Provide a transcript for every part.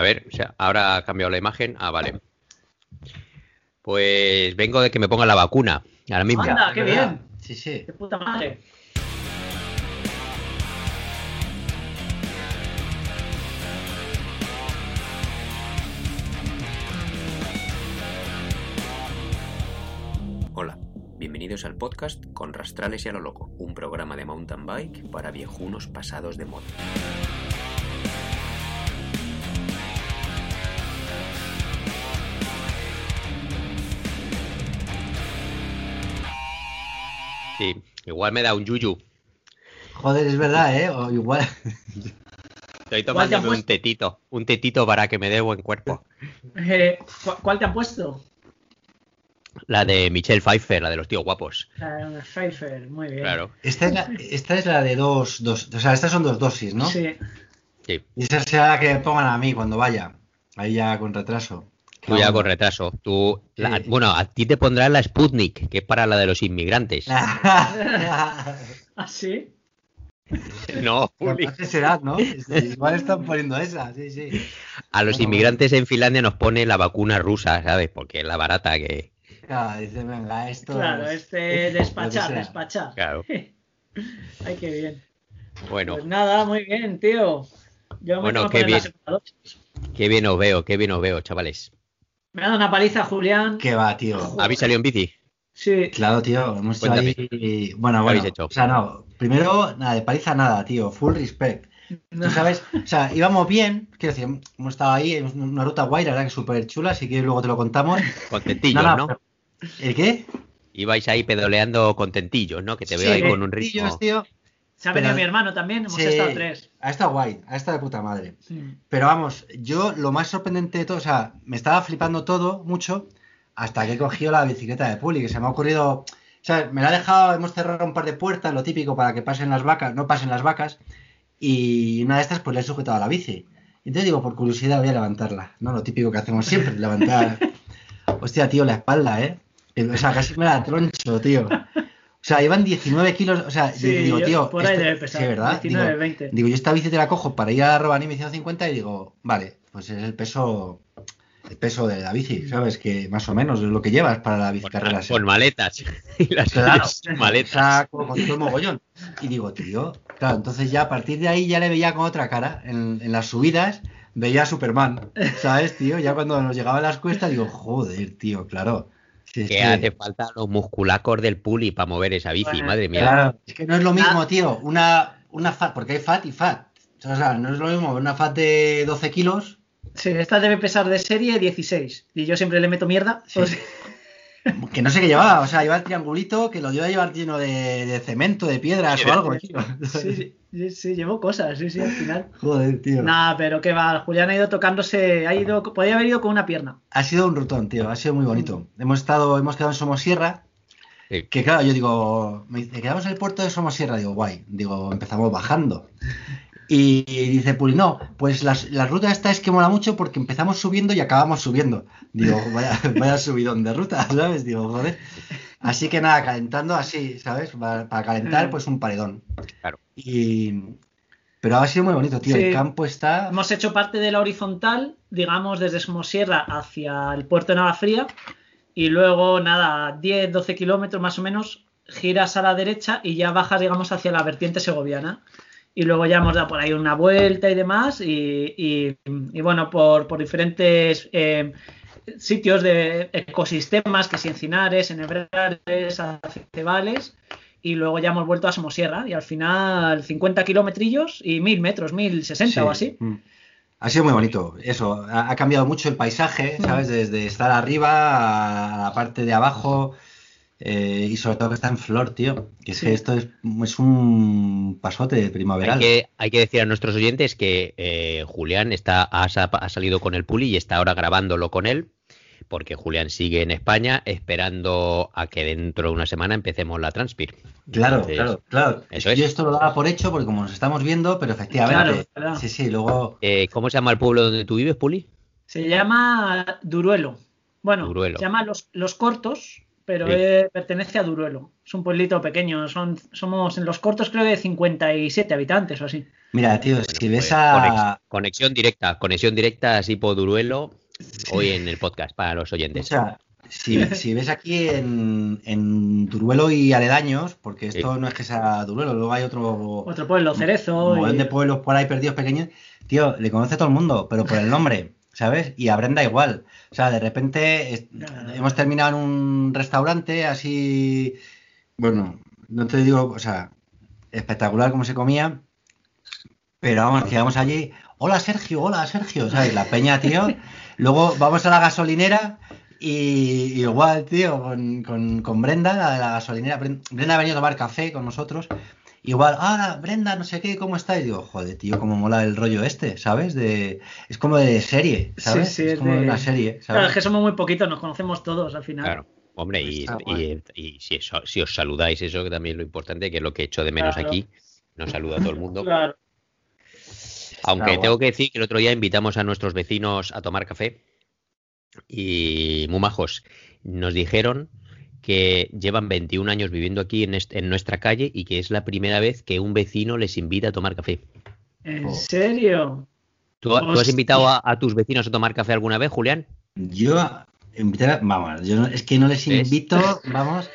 A ver, o sea, ahora ha cambiado la imagen. Ah, vale. Pues vengo de que me ponga la vacuna. Ahora mismo. Anda, qué bien. Sí, sí. Qué puta madre. Hola, bienvenidos al podcast con Rastrales y a lo Loco, un programa de mountain bike para viejunos pasados de moda. Sí, igual me da un yuyu. Joder, es verdad, ¿eh? O igual. Estoy ¿Cuál te han tomándome un tetito, un tetito para que me dé buen cuerpo. Eh, ¿cu- ¿Cuál te han puesto? La de Michelle Pfeiffer, la de los tíos guapos. La Pfeiffer, muy bien. Claro. Esta es, la, esta es la de dos, dos. O sea, estas son dos dosis, ¿no? Sí. Sí, Y esa será la que me pongan a mí cuando vaya. Ahí ya con retraso. Tú ya con retraso. Tú, la- bueno, a ti te pondrán la Sputnik, que es para la de los inmigrantes. ¿Ah, sí? No, Juli. Será, ¿no? Igual están poniendo esa, sí, sí. A los Bueno, inmigrantes en Finlandia nos pone la vacuna rusa, ¿sabes? Porque es la barata que. Claro, dice, venga, esto. Claro, es- este es- despachar, despachar. Claro. Ay, qué bien. Bueno, Pues nada, muy bien, tío. Yo me Bueno, qué bien. qué bien os veo, qué bien os veo, chavales. Me ha dado una paliza, Julián. ¿Qué va, tío? ¿Habéis salido en bici? Sí. Claro, tío, hemos hecho Cuéntame. ahí. Bueno, ¿Qué bueno. habéis hecho? O sea, no. Primero, nada, de paliza nada, tío. Full respect. Tú sabes, o sea, íbamos bien, quiero decir, hemos estado ahí, en una ruta guay, la verdad que súper chula, así que luego te lo contamos. Contentillos, No, ¿no? no, pero- ¿El qué? Ibais ahí pedoleando contentillos, ¿no? Que te veo Sí, ahí con un ritmo. tío. Se ha venido mi hermano también, hemos Sí, estado tres. Ha estado guay, ha estado de puta madre. Sí. Pero vamos, yo lo más sorprendente de todo, o sea, me estaba flipando todo mucho hasta que he cogido la bicicleta de Puli, que se me ha ocurrido, o sea, me la ha dejado, hemos cerrado un par de puertas, lo típico para que pasen las vacas, no pasen las vacas, y una de estas pues le he sujetado a la bici. Entonces digo, por curiosidad voy a levantarla, ¿no? Lo típico que hacemos siempre, levantar. Hostia, tío, la espalda, ¿eh? O sea, casi me la troncho, tío. O sea, llevan 19 kilos, o sea, Sí, yo digo, yo- tío, por ahí esto- debe pesar, sí, ¿verdad? 19, Digo, 20. Digo, yo esta bici te la cojo para ir a la Robanimi 150 y digo, vale, pues es el peso el peso de la bici, ¿sabes? Que más o menos es lo que llevas para la bici Con, carrera. con maletas. Y las Claro, maletas. saco, con todo el mogollón. Y digo, tío, claro, entonces ya a partir de ahí ya le veía con otra cara. En, en las subidas veía a Superman, ¿sabes, tío? Ya cuando nos llegaban las cuestas digo, joder, tío, claro. Es Que hace falta los musculacos del puli para mover esa bici, Bueno, madre mía. Claro, es que no es lo mismo, Ah. tío. Una, una fat, porque hay fat y fat. O sea, no es lo mismo una fat de 12 kilos. Sí, esta debe pesar de serie 16. Y yo siempre le meto mierda. Sí. pues- Que no sé qué llevaba. O sea, lleva el triangulito que lo lleva a llevar lleno de, de cemento, de piedras Sí, o algo, sí, tío. sí, sí, sí, llevo cosas, sí, sí, al final. Joder, tío. Nada, pero que va, Julián ha ido tocándose, ha ido, podía haber ido con una pierna. Ha sido un rutón, tío. Ha sido muy bonito. Hemos estado, hemos quedado en Somosierra. Sí. Que claro, yo digo, me dice, quedamos en el puerto de Somosierra. Digo, guay. Digo, empezamos bajando. Y dice Puli, no, pues las- la ruta esta es que mola mucho porque empezamos subiendo y acabamos subiendo. Digo, vaya, vaya subidón de ruta, ¿sabes? Digo, joder. Así que nada, calentando así, ¿sabes? Para, para calentar, Mm. pues un paredón. Claro. Y... Pero ha sido muy bonito, tío. Sí. El campo está... Hemos hecho parte de la horizontal, digamos, desde Somosierra hacia el puerto de Navafría. Y luego, nada, 10, 12 kilómetros más o menos, giras a la derecha y ya bajas, digamos, hacia la vertiente segoviana. Y luego ya hemos dado por ahí una vuelta y demás. Y, y- y bueno, por, por diferentes eh, sitios de ecosistemas, que si encinares, enhebrales, acebales. Y luego ya hemos vuelto a Somosierra. Y al final 50 kilometrillos y 1000 metros, 1060 Sí. o así. Mm. Ha sido muy bonito. Eso, ha, ha cambiado mucho el paisaje, Mm. ¿sabes? Desde estar arriba a la parte de abajo. Eh, y sobre todo que está en flor, tío. Que es Sí. que esto es, es un pasote Hay primaveral. que, hay que decir a nuestros oyentes que eh, Julián está, ha, sa- ha salido con el puli y está ahora grabándolo con él, porque Julián sigue en España esperando a que dentro de una semana empecemos la Transpir. Claro, Entonces, claro, claro. eso Yo es. esto lo daba por hecho porque como nos estamos viendo, pero efectivamente. Claro, claro. Sí, sí, luego. Eh, ¿Cómo se llama el pueblo donde tú vives, Puli? Se llama Duruelo. Bueno, Duruelo. se llama Los, Los Cortos, pero Sí. eh, pertenece a Duruelo. Es un pueblito pequeño. Son, somos en Los Cortos creo de 57 habitantes o así. Mira, tío, Bueno, si ves pues, a. conex- conexión directa, conexión directa, así por Duruelo, hoy en el podcast para los O oyentes. sea, si, si ves aquí en, en Duruelo y aledaños, porque esto no es que sea Duruelo, luego hay otro Otro pueblo, Cerezo. un montón y- de pueblos por ahí perdidos pequeños, tío, le conoce todo el mundo, pero por el nombre, ¿sabes? Y a Brenda igual. O sea, de repente hemos terminado en un restaurante así, bueno, no te digo, o sea, espectacular como se comía, pero vamos, que llegamos allí, hola Sergio, hola Sergio, ¿sabes? La peña, tío. Luego vamos a la gasolinera y, y igual, tío, con, con, con Brenda, la de la gasolinera. Bren- Brenda ha venido a tomar café con nosotros. Igual, ah, Brenda, no sé qué, ¿cómo está? Y digo, joder, tío, cómo mola el rollo este, ¿sabes? De, es como de serie, ¿sabes? Sí, sí, es es como de- una serie, Claro, ¿sabes? es que somos muy poquitos, nos conocemos todos al final. Claro. Hombre, y, y- si, eso- si os saludáis, eso que también es lo importante, que es lo que echo de menos Claro. aquí, nos saluda a todo el mundo. Claro. Aunque tengo que decir que el otro día invitamos a nuestros vecinos a tomar café y muy majos. Nos dijeron que llevan 21 años viviendo aquí en, en nuestra calle y que es la primera vez que un vecino les invita a tomar café. ¿En Oh. serio? ¿Tú, tú has invitado a, a tus vecinos a tomar café alguna vez, Julián? Yo, invitar a- vamos, yo no- es que no les invito, vamos.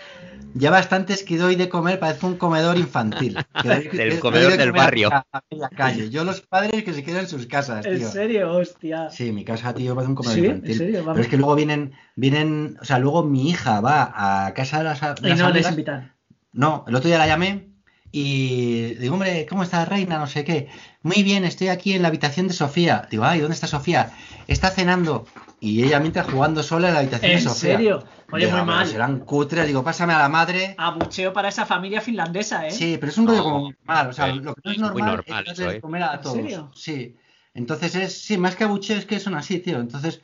Ya bastantes que doy de comer, parece un comedor infantil. que doy- que Del doy comedor de del barrio. A, a media calle. Yo los padres que se quedan en sus casas, ¿En serio? Hostia. Sí, mi casa, tío, parece un comedor ¿Sí? infantil. ¿En serio? Vamos. Pero es que luego vienen, vienen, o sea, luego mi hija va a casa de las, de Y las no les invitan. No, el otro día la llamé y digo, hombre, ¿cómo está Reina? No sé qué. Muy bien, estoy aquí en la habitación de Sofía. Digo, ay, ¿dónde está Sofía? Está cenando. Y ella mientras jugando sola en la habitación de ¿En Sofía. serio? Oye, muy mal. Serán cutres. Digo, pásame a la madre. Abucheo para esa familia finlandesa, ¿eh? Sí, pero es un rollo No, como muy mal. O sea, es- lo que no es normal, normal es comer a ¿En todos. serio? Sí. Entonces es, sí, más que abucheo es que son así, tío. Entonces,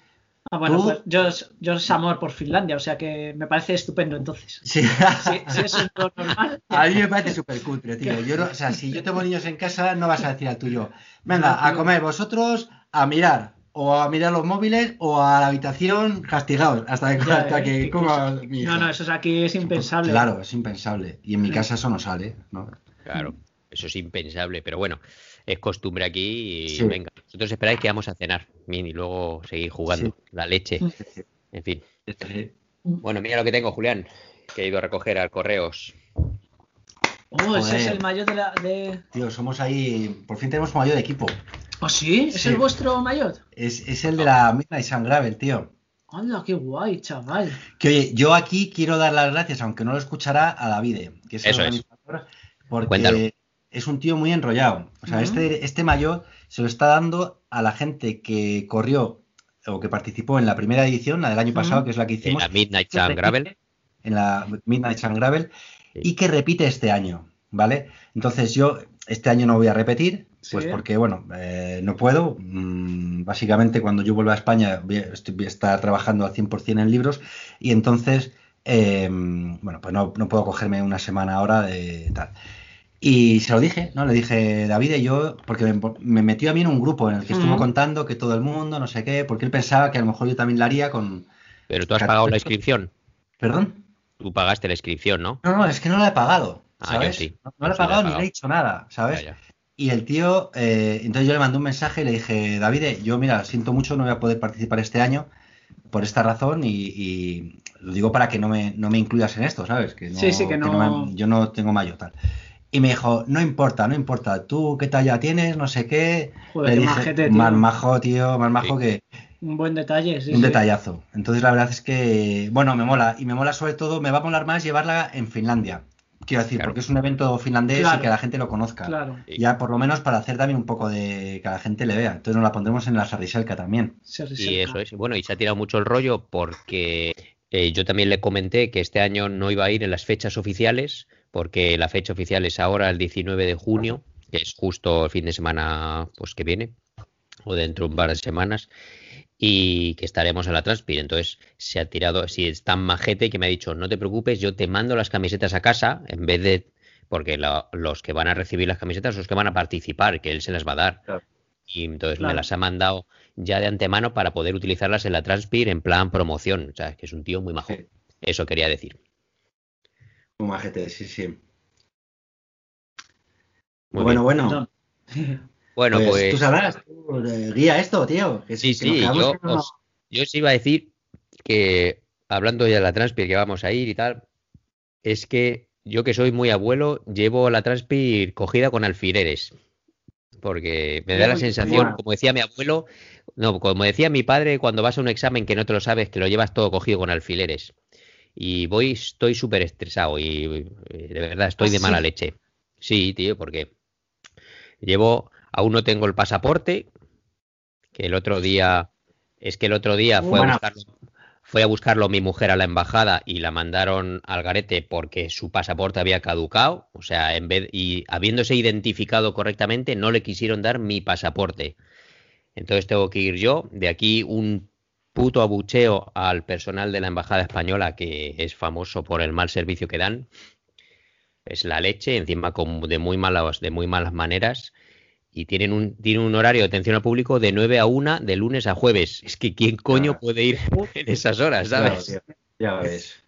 Ah, bueno, Tú- pues yo, yo es amor por Finlandia, o sea que me parece estupendo entonces. sí. Eso es lo normal. A mí me parece súper cutre, tío. Yo no- o sea, si yo tengo niños en casa, no vas a decir al tuyo, venga, a comer vosotros, a mirar, o a mirar los móviles, o a la habitación castigados, hasta que, Ya, hasta eh, que qué coma cosa. mi hija. No, no, eso es aquí es impensable. Claro, es impensable. Y en mi casa eso no sale, ¿no? Claro, eso es impensable, pero bueno, es costumbre aquí y Sí. venga, vosotros esperáis que vamos a cenar min, y luego seguir jugando Sí. la leche, en fin. Sí. Bueno, mira lo que tengo, Julián, que he ido a recoger al correos. Oh, ese es el mayor de la. De... Tío, somos ahí, por fin tenemos un mayor de equipo. ¿Oh, sí? ¿Es Sí. el vuestro mayor? Es, es el de la Midnight Sun Gravel, tío. ¡Hala, qué guay, chaval! Que oye, yo aquí quiero dar las gracias, aunque no lo escuchará, a Davide, que es el Eso es. organizador, porque Cuéntalo. es un tío muy enrollado. O sea, este, este mayor se lo está dando a la gente que corrió o que participó en la primera edición, la del año pasado, que es la que En hicimos, la Midnight Sun Gravel. En la Midnight Sun Gravel, Sí. y que repite este año, ¿vale? Entonces yo este año no voy a repetir, pues Sí. porque, bueno, eh, no puedo. Mm, básicamente cuando yo vuelva a España voy a, estoy- voy a estar trabajando al 100% en libros y entonces, eh, bueno, pues no, no puedo cogerme una semana ahora de tal. Y se lo dije, ¿no? Le dije, David, yo, porque me, me metió a mí en un grupo en el que estuvo contando que todo el mundo, no sé qué, porque él pensaba que a lo mejor yo también la haría con... Pero tú has pagado la inscripción. ¿Perdón? Tú pagaste la inscripción, ¿no? No, no, es que no la he pagado, Ah, ¿sabes? yo sí. No, no la he pagado ni le he dicho nada, ¿sabes? Ya, ya. Y el tío, eh, entonces yo le mandé un mensaje y le dije, David, yo mira, siento mucho, no voy a poder participar este año por esta razón y, y lo digo para que no me, no me incluyas en esto, ¿sabes? Que no, Sí, sí, que no- me- yo no tengo mayo tal. Y me dijo, no importa, no importa, tú qué talla tienes, no sé qué. Joder, le qué dije, majete, tío. más majo, tío, más majo Sí. que Un buen detalle, sí. un sí. detallazo. Entonces la verdad es que, bueno, me mola. Y me mola sobre todo, me va a molar más llevarla en Finlandia. Quiero decir, Claro. porque es un evento finlandés Claro. y que la gente lo conozca. Claro. Ya por lo menos para hacer también un poco de que la gente le vea. Entonces nos la pondremos en la Sarriselka también. se Y eso es. Bueno, y se ha tirado mucho el rollo porque eh, yo también le comenté que este año no iba a ir en las fechas oficiales, porque la fecha oficial es ahora el 19 de junio, que es justo el fin de semana pues que viene, o dentro de un par de semanas, y que estaremos en la Transpir. Entonces se ha tirado, si es tan majete que me ha dicho, no te preocupes, yo te mando las camisetas a casa, en vez de, porque la- los que van a recibir las camisetas son los que van a participar, que él se las va a dar. Claro. Y entonces Claro. me las ha mandado ya de antemano para poder utilizarlas en la Transpir en plan promoción. O sea, que es un tío muy majo. Sí. Eso quería decir. Un majete, sí, sí. Muy bueno, bien. bueno. Bueno, pues, pues. tú sabrás, tú, eh, guía esto, tío. que Sí, que sí, yo, no- os, yo os iba a decir que, hablando ya de la Transpir, que vamos a ir y tal, es que yo que soy muy abuelo, llevo la Transpir cogida con alfileres. Porque me da la sensación, como decía mi abuelo, no, como decía mi padre, cuando vas a un examen que no te lo sabes, que lo llevas todo cogido con alfileres. Y voy, estoy súper estresado y eh, de verdad estoy ¿Ah, de mala sí? leche. Sí, tío, porque llevo, aún no tengo el pasaporte, que el otro día, es que el otro día fue a buscarlo, fue a buscarlo mi mujer a la embajada y la mandaron al garete porque su pasaporte había caducado, o sea, en vez y habiéndose identificado correctamente no le quisieron dar mi pasaporte. Entonces tengo que ir yo, de aquí un puto abucheo al personal de la embajada española que es famoso por el mal servicio que dan. Es la leche, encima con, de muy malas de muy malas maneras y tienen un, tienen un horario de atención al público de 9 a 1 de lunes a jueves. Es que ¿quién coño Claro. puede ir en esas horas, sabes? ya ves.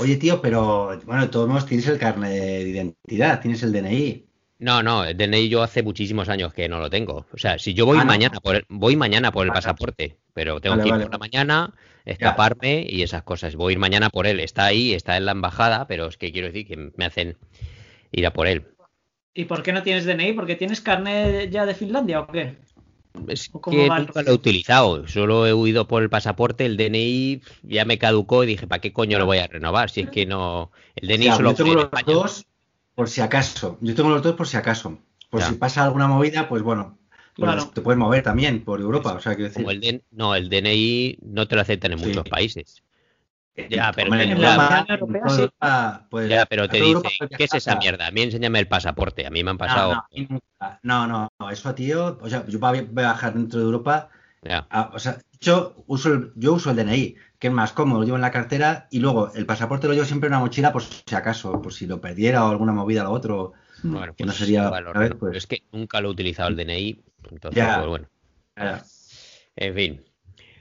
Oye, tío, pero bueno, de todos modos tienes el carnet de identidad, tienes el DNI. No, no, el DNI yo hace muchísimos años que no lo tengo. O sea, si yo voy Ah, ¿no? mañana por el, voy mañana por el Vale. pasaporte, pero tengo Vale, que ir vale. por la mañana, escaparme y esas cosas. Voy a ir mañana por él. Está ahí, está en la embajada, pero es que quiero decir que me hacen ir a por él. ¿Y por qué no tienes DNI? ¿Porque tienes carnet ya de Finlandia o qué? Es ¿O que va nunca lo he utilizado. Solo he huido por el pasaporte, el DNI ya me caducó y dije, ¿para qué coño lo voy a renovar? Si es que no. El DNI Ya, solo yo tengo los España. dos por si acaso. Yo tengo los dos por si acaso. Por Ya. si pasa alguna movida, pues bueno, pues Claro. te puedes mover también por Europa. O sea, quiero decir. Como el DN no, el DNI no te lo aceptan en Sí. muchos países. Ya, pero Hombre, que en ya- Europa, en Europea, en toda sí. Europa, pues, Ya, pero a te dice, puedes ¿qué es esa mierda? A mí enséñame el pasaporte. A mí me han pasado. No, no, a no, no, no, eso tío, o sea, yo para viajar dentro de Europa, Ya. o sea, yo uso el, yo uso el DNI, que es más cómodo, lo llevo en la cartera y luego el pasaporte lo llevo siempre en una mochila por si acaso, por si lo perdiera o alguna movida o lo otro. Bueno, que no pues sería- igual lo a ver, reno. pues. Es que nunca lo he utilizado el DNI. Entonces, Ya. pues bueno. Ah, En fin.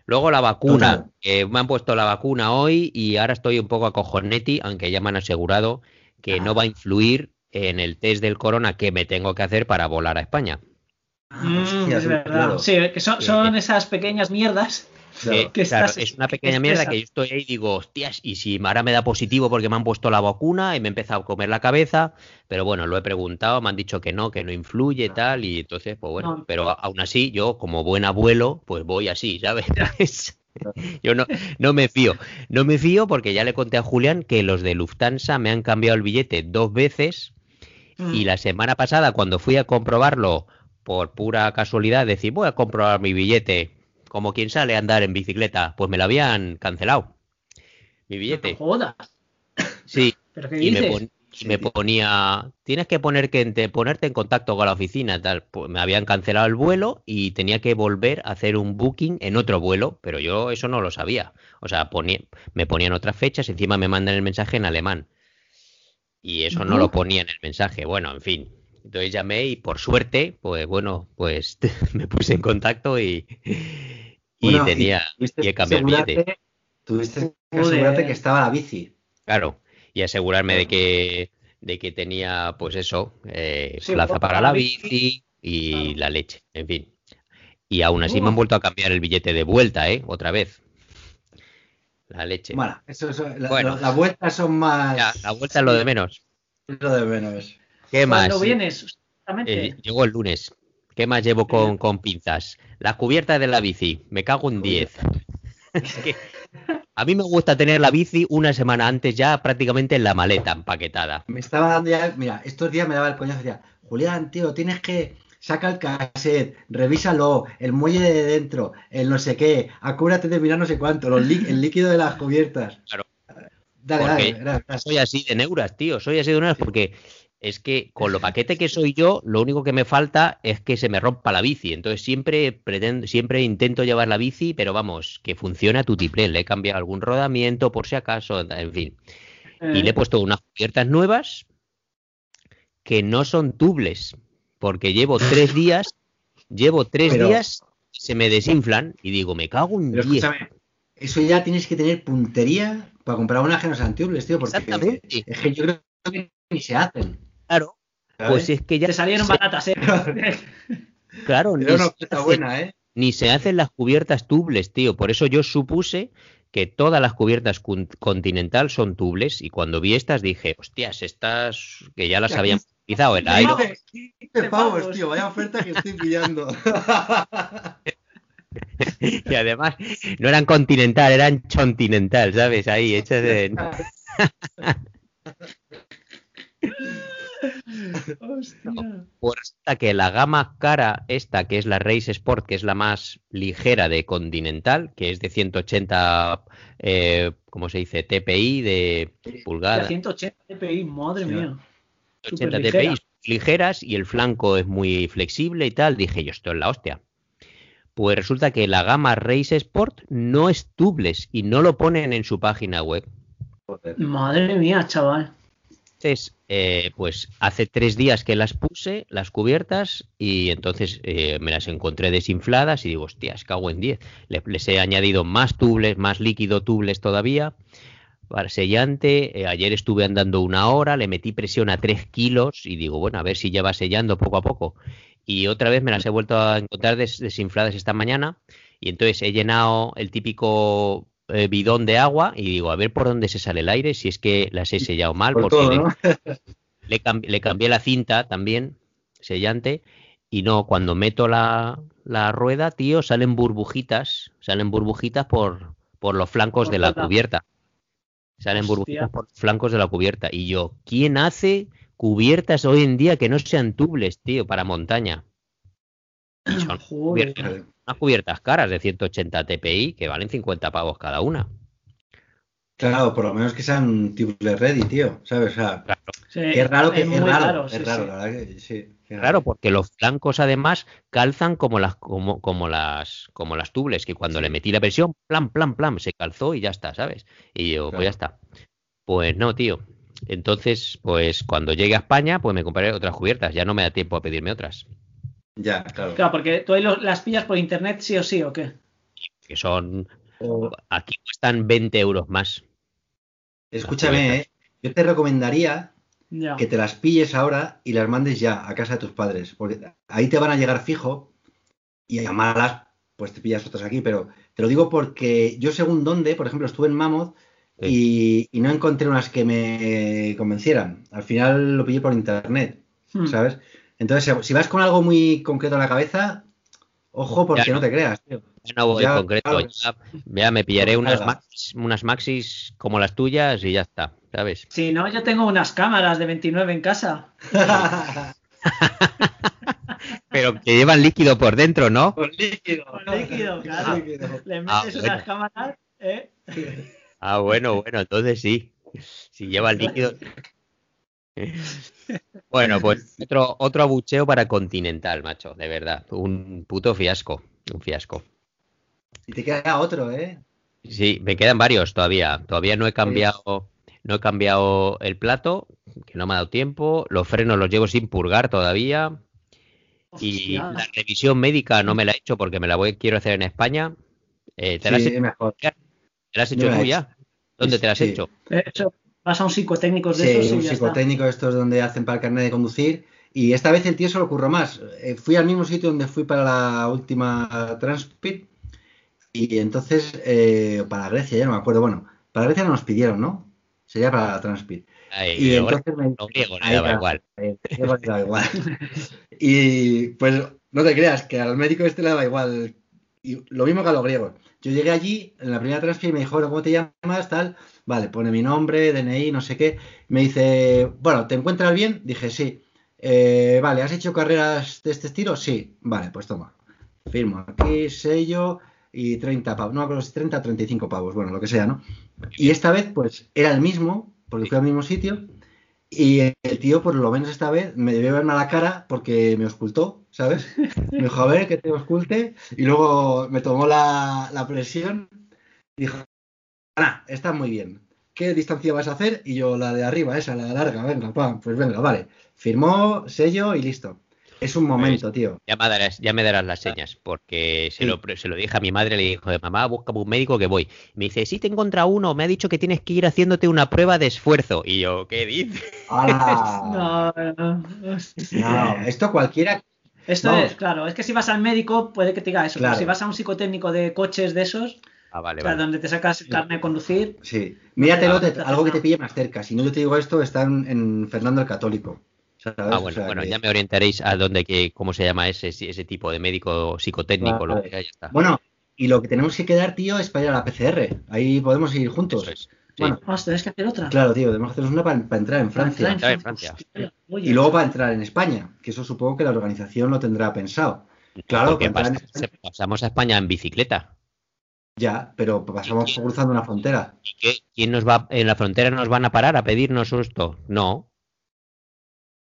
Luego la vacuna. Que me han puesto la vacuna hoy y ahora estoy un poco acojoneti, aunque ya me han asegurado que no va a influir en el test del corona que me tengo que hacer para volar a España. Mm, hostia, es sí, verdad. claro. Sí, que son, son esas pequeñas mierdas. Claro. Que claro, estás- es una que pequeña mierda que yo estoy ahí y digo, hostias, y si ahora me da positivo porque me han puesto la vacuna y me he empezado a comer la cabeza, pero bueno, lo he preguntado, me han dicho que no, que no influye tal, y entonces, pues bueno, No. pero aún así, yo como buen abuelo, pues voy así, ¿sabes? yo no, no me fío, no me fío porque ya le conté a Julián que los de Lufthansa me han cambiado el billete dos veces Mm. y la semana pasada, cuando fui a comprobarlo por pura casualidad, decir, voy a comprobar mi billete, como quien sale a andar en bicicleta, pues me lo habían cancelado. Mi No billete. jodas. Sí, ¿Pero qué y me, dices? pon- y me ponía, tienes que poner que te- ponerte en contacto con la oficina, tal. Pues me habían cancelado el vuelo y tenía que volver a hacer un booking en otro vuelo, pero yo eso no lo sabía. O sea, ponía- me ponían otras fechas, encima me mandan el mensaje en alemán. Y eso no lo ponía en el mensaje. Bueno, en fin. Entonces llamé y por suerte, pues bueno, pues me puse en contacto y, y Bueno, tenía, y he cambiado el que billete. Tuviste que Joder. asegurarte que estaba la bici. Claro, y asegurarme de que, de que tenía, pues eso, eh, Sí, plaza para la la bici. bici y Claro. la leche, en fin. Y aún así me han vuelto a cambiar el billete de vuelta, ¿eh? Otra vez. La leche. Bueno, eso, eso- la- Bueno. la- las vueltas son más. Ya, la vuelta es lo de menos. Es lo de menos. ¿Qué más? ¿Cuándo vienes? Exactamente. Eh, llegó el lunes. ¿Qué más llevo con, con pinzas? La cubierta de la bici. Me cago en 10. Es que a mí me gusta tener la bici una semana antes ya prácticamente en la maleta empaquetada. Me estaba dando ya. Mira, estos días me daba el coñazo. Decía, Julián, tío, tienes que. Saca el cassette, revísalo, el muelle de dentro, el no sé qué, acuérdate de mirar no sé cuánto, los el líquido de las cubiertas. Claro. Dale, Porque dale, dale, dale. soy así de neuras, tío. Soy así de neuras porque es que con lo paquete que soy yo, lo único que me falta es que se me rompa la bici. Entonces siempre pretendo, siempre intento llevar la bici, pero vamos, que funcione a tutiplén. Le he cambiado algún rodamiento por si acaso, en fin. Y le he Eh, puesto unas cubiertas nuevas que no son tubles, porque llevo tres días, llevo tres Pero- días, se me desinflan y digo, me cago en Pero 10. escúchame, eso ya tienes que tener puntería para comprar unas que no sean tubles, tío, porque Exactamente. es que yo creo que ni se hacen. Claro. Pues es que ya. Te salieron baratas, ¿eh? Claro, ni una se oferta hace- buena, ¿eh? ni se hacen las cubiertas tubles, tío. Por eso yo supuse que todas las cubiertas con- continental son tubles y cuando vi estas dije, hostias, estas que ya las habían utilizado el aire. pavos. 15 pavos, pavos. tío, vaya oferta que estoy pillando. Y además no eran continental, eran continental, ¿sabes? Ahí hechas de... Hostia. Pues resulta que la gama cara, esta que es la Race Sport, que es la más ligera de Continental, que es de 180, eh, ¿cómo se dice? TPI de De pulgada, 180 dpi, madre Sí. mía. 180 superligera. TPI ligeras y el flanco es muy flexible y tal. Dije yo, esto es la hostia. Pues resulta que la gama Race Sport no es tubeless y no lo ponen en su página web. Madre mía, chaval. Entonces, eh, pues hace tres días que las puse, las cubiertas, y entonces eh, me las encontré desinfladas y digo, hostias, cago en 10. Le- les he añadido más tubles, más líquido tubles todavía, para sellante. Eh, ayer estuve andando una hora, le metí presión a 3 kilos y digo, bueno, a ver si ya va sellando poco a poco. Y otra vez me las he vuelto a encontrar des- desinfladas esta mañana y entonces he llenado el típico eh, bidón de agua y digo, a ver por dónde se sale el aire, si es que las he sellado mal, Por porque todo, le- ¿no? le, cam- le cambié la cinta también, sellante, y no, cuando meto la, la rueda, tío, salen burbujitas, salen burbujitas por, por los flancos Por de la cubierta. Salen Hostia. burbujitas por los flancos de la cubierta. Y yo, ¿quién hace cubiertas hoy en día que no sean tubles, tío, para montaña? Y son cubiertas, unas cubiertas caras de 180 TPI que valen 50 pavos cada una. Claro, por lo menos que sean tubeless ready, tío, ¿sabes? O sea, Claro. Sí, qué raro que es es raro, raro, es raro, sí. la verdad que sí. Claro, porque los flancos además calzan como las como, como las como las tubles, que cuando le metí la presión, plan, plan, plan, se calzó y ya está, ¿sabes? Y yo, pues ya está. Pues no, tío. Entonces, pues cuando llegue a España, pues me compraré otras cubiertas. Ya no me da tiempo a pedirme otras. Ya, claro. Claro, porque tú ahí lo- las pillas por internet sí o sí, ¿o qué? Que son. O- Aquí cuestan 20 euros más. escúchame, ¿eh? yo te recomendaría Ya. que te las pilles ahora y las mandes ya a casa de tus padres, porque ahí te van a llegar fijo y a malas, pues te pillas otras aquí, pero te lo digo porque yo según dónde, por ejemplo, estuve en Mammoth y, y no encontré unas que me convencieran. Al final lo pillé por internet, Hmm. ¿sabes? Entonces, si vas con algo muy concreto en la cabeza, ojo porque Ya. no te creas, tío. Ya no voy Ya, concreto. claro. Ya, ya me pillaré unas maxis, unas maxis como las tuyas y ya está, ¿sabes? Si no, yo tengo unas cámaras de 29 en casa. Pero que llevan líquido por dentro, ¿no? Con líquido. Con líquido, claro. líquido. Le Ah, metes bueno. unas cámaras, ¿eh? Ah, bueno, bueno, entonces sí. Si lleva el líquido. Bueno, pues otro, otro abucheo para Continental, macho, de verdad. Un puto fiasco. Un fiasco. Y te queda otro, ¿eh? Sí, me quedan varios todavía. Todavía no he cambiado, no he cambiado el plato, que no me ha dado tiempo. Los frenos los llevo sin purgar todavía. Y Hostia. la revisión médica no me la he hecho porque me la voy, quiero hacer en España. Eh, ¿te, la has, Sí, hecho- mejor. te la has hecho tú he ya? ¿Dónde te la has Sí. hecho? De hecho, vas a un psicotécnico de Sí, esos y un ya está. psicotécnico estos donde hacen para el carnet de conducir. Y esta vez el tío se lo ocurrió más. Eh, fui al mismo sitio donde fui para la última Transpit. Y entonces, eh, para Grecia, ya no me acuerdo. Bueno, para Grecia no nos pidieron, ¿no? Sería para la Transpit. Ay, Y entonces me griego ahí daba está. igual. Eh, griego daba igual. Y pues no te creas que al médico este le daba igual. Y lo mismo que a los griegos. Yo llegué allí, en la primera transfer, y me dijo, "Bueno, ¿cómo te llamas? Tal. Vale, pone mi nombre, DNI, no sé qué. Me dice, bueno, ¿te encuentras bien? Dije, sí. "Eh, vale, ¿has hecho carreras de este estilo? Sí. Vale, pues toma. Firmo aquí, sello y 30 pavos. No me acuerdo si 30 o 35 pavos, bueno, lo que sea, ¿no? Y esta vez, pues, era el mismo, porque fui al mismo sitio. Y el tío, por lo menos esta vez, me debió verme a la cara porque me ocultó, ¿sabes? Me dijo, a ver, que te oculte. Y luego me tomó la, la presión dijo, Ana, está muy bien. ¿Qué distancia vas a hacer? Y yo, la de arriba, esa, la larga, venga, pam, pues venga, vale. Firmó, sello y listo. Es un momento, tío. Ya me, darás, ya me darás las señas, porque se, lo, se lo dije a mi madre, le dijo, mamá, busca un médico que voy. Me dice, sí, te encontrado uno, me ha dicho que tienes que ir haciéndote una prueba de esfuerzo. Y yo, ¿qué dices? no, no, no, esto cualquiera esto es, claro, es que si vas al médico puede que te diga eso, pero si vas a un psicotécnico de coches de esos, ah, vale, donde te sacas carne de conducir. Sí, míratelo, algo que te pille más cerca. Si no yo te digo esto, está en, Fernando el Católico. Ah, bueno, bueno ya me orientaréis a dónde, que, cómo se llama ese, ese tipo de médico psicotécnico. Lo que ya está. Bueno, y lo que tenemos que quedar, tío, es para ir a la PCR. Ahí podemos ir juntos. Bueno, ah, tenés que hacer otra. Claro, tío, tenemos que hacer una para, entrar en Francia. y luego para entrar en España, que eso supongo que la organización lo tendrá pensado. Claro, que pasamos a España en bicicleta. Ya, pero pasamos cruzando una frontera. ¿Quién nos va en la frontera nos van a parar a pedirnos esto? No.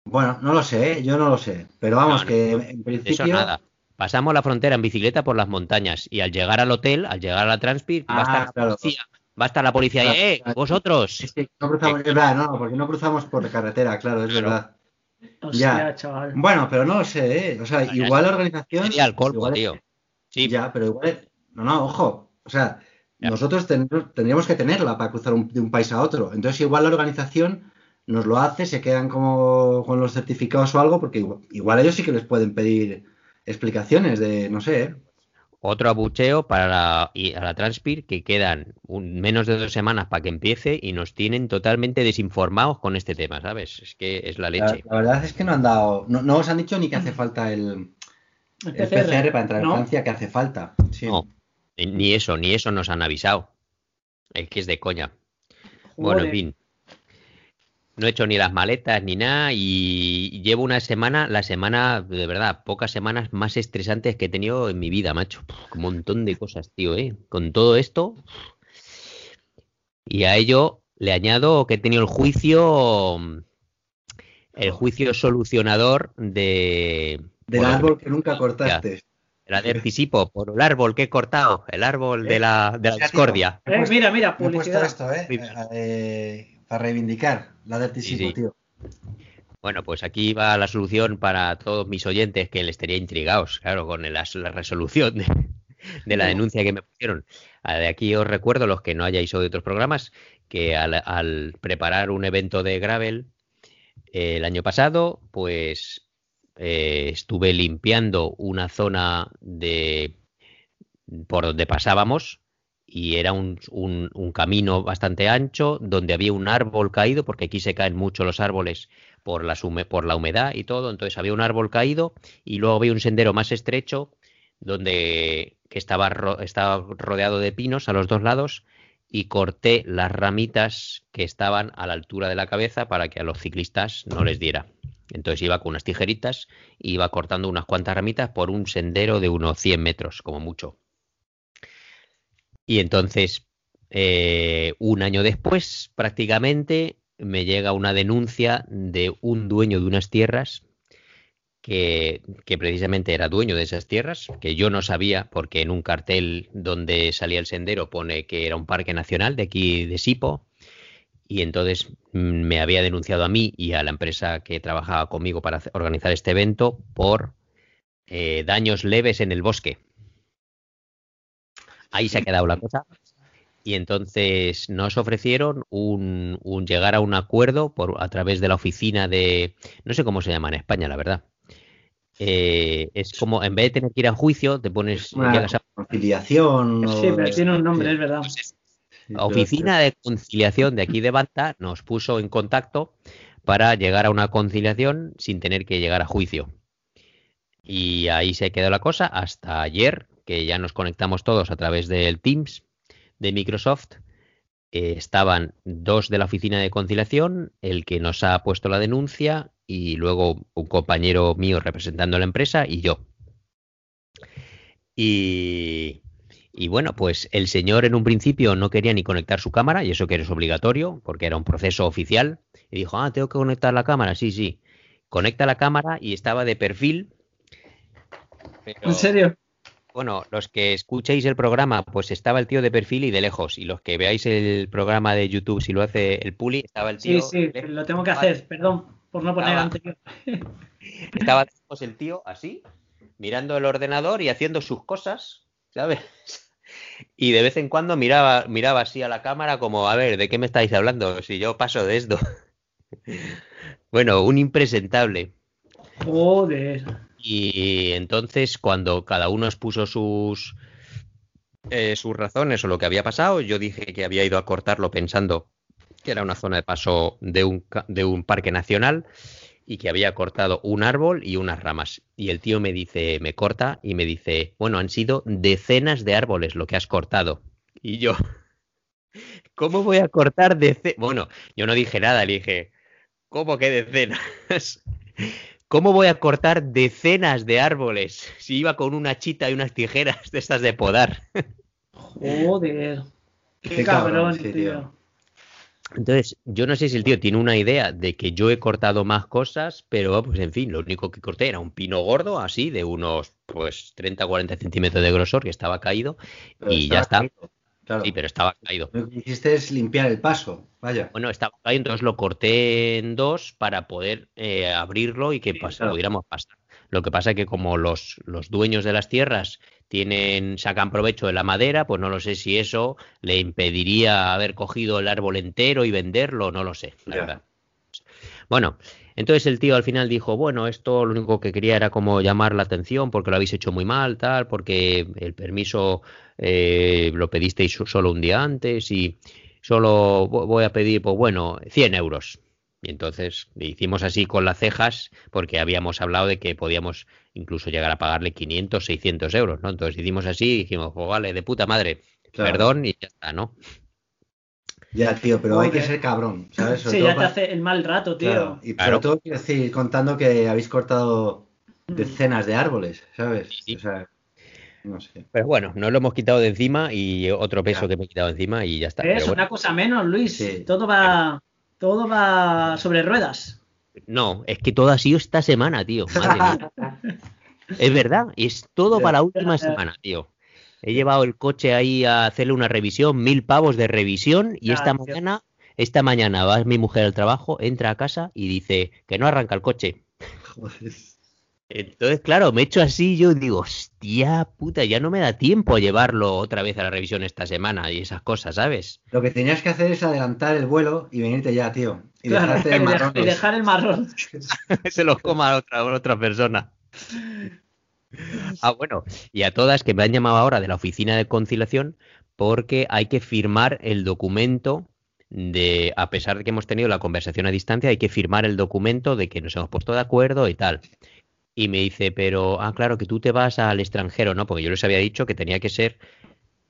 Bueno, no lo sé, ¿eh? yo no lo sé, pero vamos que en principio eso nada. Pasamos la frontera en bicicleta por las montañas y al llegar al hotel, al llegar a la Transpir, va a estar ah, la policía Va a estar la policía ahí, ¡eh! ¡Vosotros! no cruzamos, es verdad, no, porque no cruzamos por carretera, claro, es verdad. ya. Chaval. Bueno, pero no lo sé, ¿eh? O sea, igual la organización. Sería el corpo, tío. Sí. Ya, pero igual. No, no, ojo. O sea, nosotros tendríamos que tenerla para cruzar de un país a otro. Entonces, igual la organización nos lo hace, se quedan como con los certificados o algo, porque igual, igual ellos sí que les pueden pedir explicaciones de, no sé, ¿eh? otro abucheo para la, y a la Transpir que quedan menos de dos semanas para que empiece y nos tienen totalmente desinformados con este tema, ¿sabes? Es que es la leche. La, verdad es que no han dado, no, os han dicho ni que hace falta el, PCR, para entrar en Francia, que hace falta. No, ni eso, ni eso nos han avisado. Es que es de coña. Bueno, en fin no he hecho ni las maletas ni nada y llevo una semana, la semana, de verdad, pocas semanas más estresantes que he tenido en mi vida, macho. Un montón de cosas, tío, ¿eh? Con todo esto. Y a ello le añado que he tenido el juicio, el juicio solucionador de... Del árbol que nunca cortaste. La de anticipo por el árbol que he cortado, el árbol de la, de la discordia. Eh, mira, mira, publicidad. Esto, ¿eh? eh para reivindicar la de tío. Bueno, pues aquí va la solución para todos mis oyentes que les estaría intrigados, claro, con la, resolución de, la denuncia que me pusieron. Ah, de aquí os recuerdo, los que no hayáis oído otros programas, que al, preparar un evento de Gravel eh, el año pasado, pues eh, estuve limpiando una zona de por donde pasábamos y era un, un, camino bastante ancho donde había un árbol caído, porque aquí se caen mucho los árboles por, la por la humedad y todo, entonces había un árbol caído y luego había un sendero más estrecho donde que estaba, estaba rodeado de pinos a los dos lados y corté las ramitas que estaban a la altura de la cabeza para que a los ciclistas no les diera. Entonces iba con unas tijeritas y iba cortando unas cuantas ramitas por un sendero de unos 100 metros, como mucho. Y entonces, eh, un año después, prácticamente, me llega una denuncia de un dueño de unas tierras que, precisamente era dueño de esas tierras, que yo no sabía porque en un cartel donde salía el sendero pone que era un parque nacional de aquí de Sipo y entonces mm, me había denunciado a mí y a la empresa que trabajaba conmigo para organizar este evento por eh, daños leves en el bosque. Ahí se ha quedado la cosa. Y entonces nos ofrecieron un, llegar a un acuerdo por, a través de la oficina de, no sé cómo se llama en España, la verdad. Eh, es como, en vez de tener que ir a juicio, te pones... Una conciliación. Sí, pero tiene un nombre, es verdad. La oficina de conciliación de aquí de Banta nos puso en contacto para llegar a una conciliación sin tener que llegar a juicio. Y ahí se quedó la cosa hasta ayer, que ya nos conectamos todos a través del Teams de Microsoft. Eh, estaban dos de la oficina de conciliación, el que nos ha puesto la denuncia y luego un compañero mío representando a la empresa y yo. Y, y, bueno, pues el señor en un principio no quería ni conectar su cámara, y eso que es obligatorio, porque era un proceso oficial. Y dijo, ah, tengo que conectar la cámara, sí, sí. Conecta la cámara y estaba de perfil. ¿En serio? bueno, los que escuchéis el programa, pues estaba el tío de perfil y de lejos. Y los que veáis el programa de YouTube, si lo hace el Puli, estaba el tío. Sí, sí, lo tengo que hacer, perdón, por no poner Estaba- anterior. Estaba pues, el tío así, mirando el ordenador y haciendo sus cosas, ¿sabes? Y de vez en cuando miraba, miraba así a la cámara como, a ver, ¿de qué me estáis hablando? Si yo paso de esto. Bueno, un impresentable. Joder. Y entonces, cuando cada uno expuso sus, eh, sus razones o lo que había pasado, yo dije que había ido a cortarlo pensando que era una zona de paso de un, de un parque nacional y que había cortado un árbol y unas ramas. Y el tío me dice, me corta y me dice, bueno, han sido decenas de árboles lo que has cortado. Y yo, ¿cómo voy a cortar decenas? Bueno, yo no dije nada, le dije, ¿cómo que decenas? ¿Cómo voy a cortar decenas de árboles si iba con una chita y unas tijeras de estas de podar? Joder. Qué, Qué cabrón, cabrón, sí, tío. tío. Entonces, yo no sé si el tío tiene una idea de que yo he cortado más cosas, pero pues en fin, lo único que corté era un pino gordo, así, de unos pues 30 o 40 centímetros de grosor, que estaba caído, Pero y ya está. caído, Claro. Sí, pero estaba caído. Lo que hiciste es limpiar el paso. Vaya. Bueno, estaba caído, entonces lo corté en dos para poder eh, abrirlo y que Sí, pas- claro. pudiéramos pasar. Lo que pasa es que como los, los dueños de las tierras tienen, sacan provecho de la madera, pues no lo sé si eso le impediría haber cogido el árbol entero y venderlo, no lo sé, la verdad. Bueno, entonces el tío al final dijo, bueno, esto lo único que quería era como llamar la atención porque lo habéis hecho muy mal, tal, porque el permiso eh, lo pedisteis so- solo un día antes y solo vo- voy a pedir, pues bueno, 100 euros. Y entonces le hicimos así con las cejas porque habíamos hablado de que podíamos incluso llegar a pagarle 500, 600 euros, ¿no? Entonces hicimos así y dijimos, pues vale, de puta madre, Claro. perdón y ya está, ¿no? Ya, tío, pero hay que ser cabrón, ¿sabes? Sobre Sí, ya te para- hace el mal rato, tío. Claro, y Claro. sobre todo quiero decir, contando que habéis cortado decenas de árboles, ¿sabes? Sí. O sea, no sé. Pero bueno, nos lo hemos quitado de encima y otro peso que me he quitado encima y ya está. Es Pero bueno. una cosa menos, Luis. Sí. Todo va, todo va sobre ruedas. No, es que todo ha sido esta semana, tío. Madre mía. Es verdad, es todo para la última semana, tío. He llevado el coche ahí a hacerle una revisión, mil pavos de revisión, y esta mañana, esta mañana va mi mujer al trabajo, entra a casa y dice que no arranca el coche. Joder. Entonces, claro, me echo así, yo digo, hostia puta, ya no me da tiempo a llevarlo otra vez a la revisión esta semana y esas cosas, ¿sabes? Lo que tenías que hacer es adelantar el vuelo y venirte ya, tío. Y Claro, dejarte y de dej- marrones. y dejar el marrón. se los coma otra, otra persona. Ah, bueno, y a todas que me han llamado ahora de la oficina de conciliación porque hay que firmar el documento de, a pesar de que hemos tenido la conversación a distancia, hay que firmar el documento de que nos hemos puesto de acuerdo y tal. Y me dice, pero, ah, claro, que tú te vas al extranjero, ¿no? Porque yo les había dicho que tenía que ser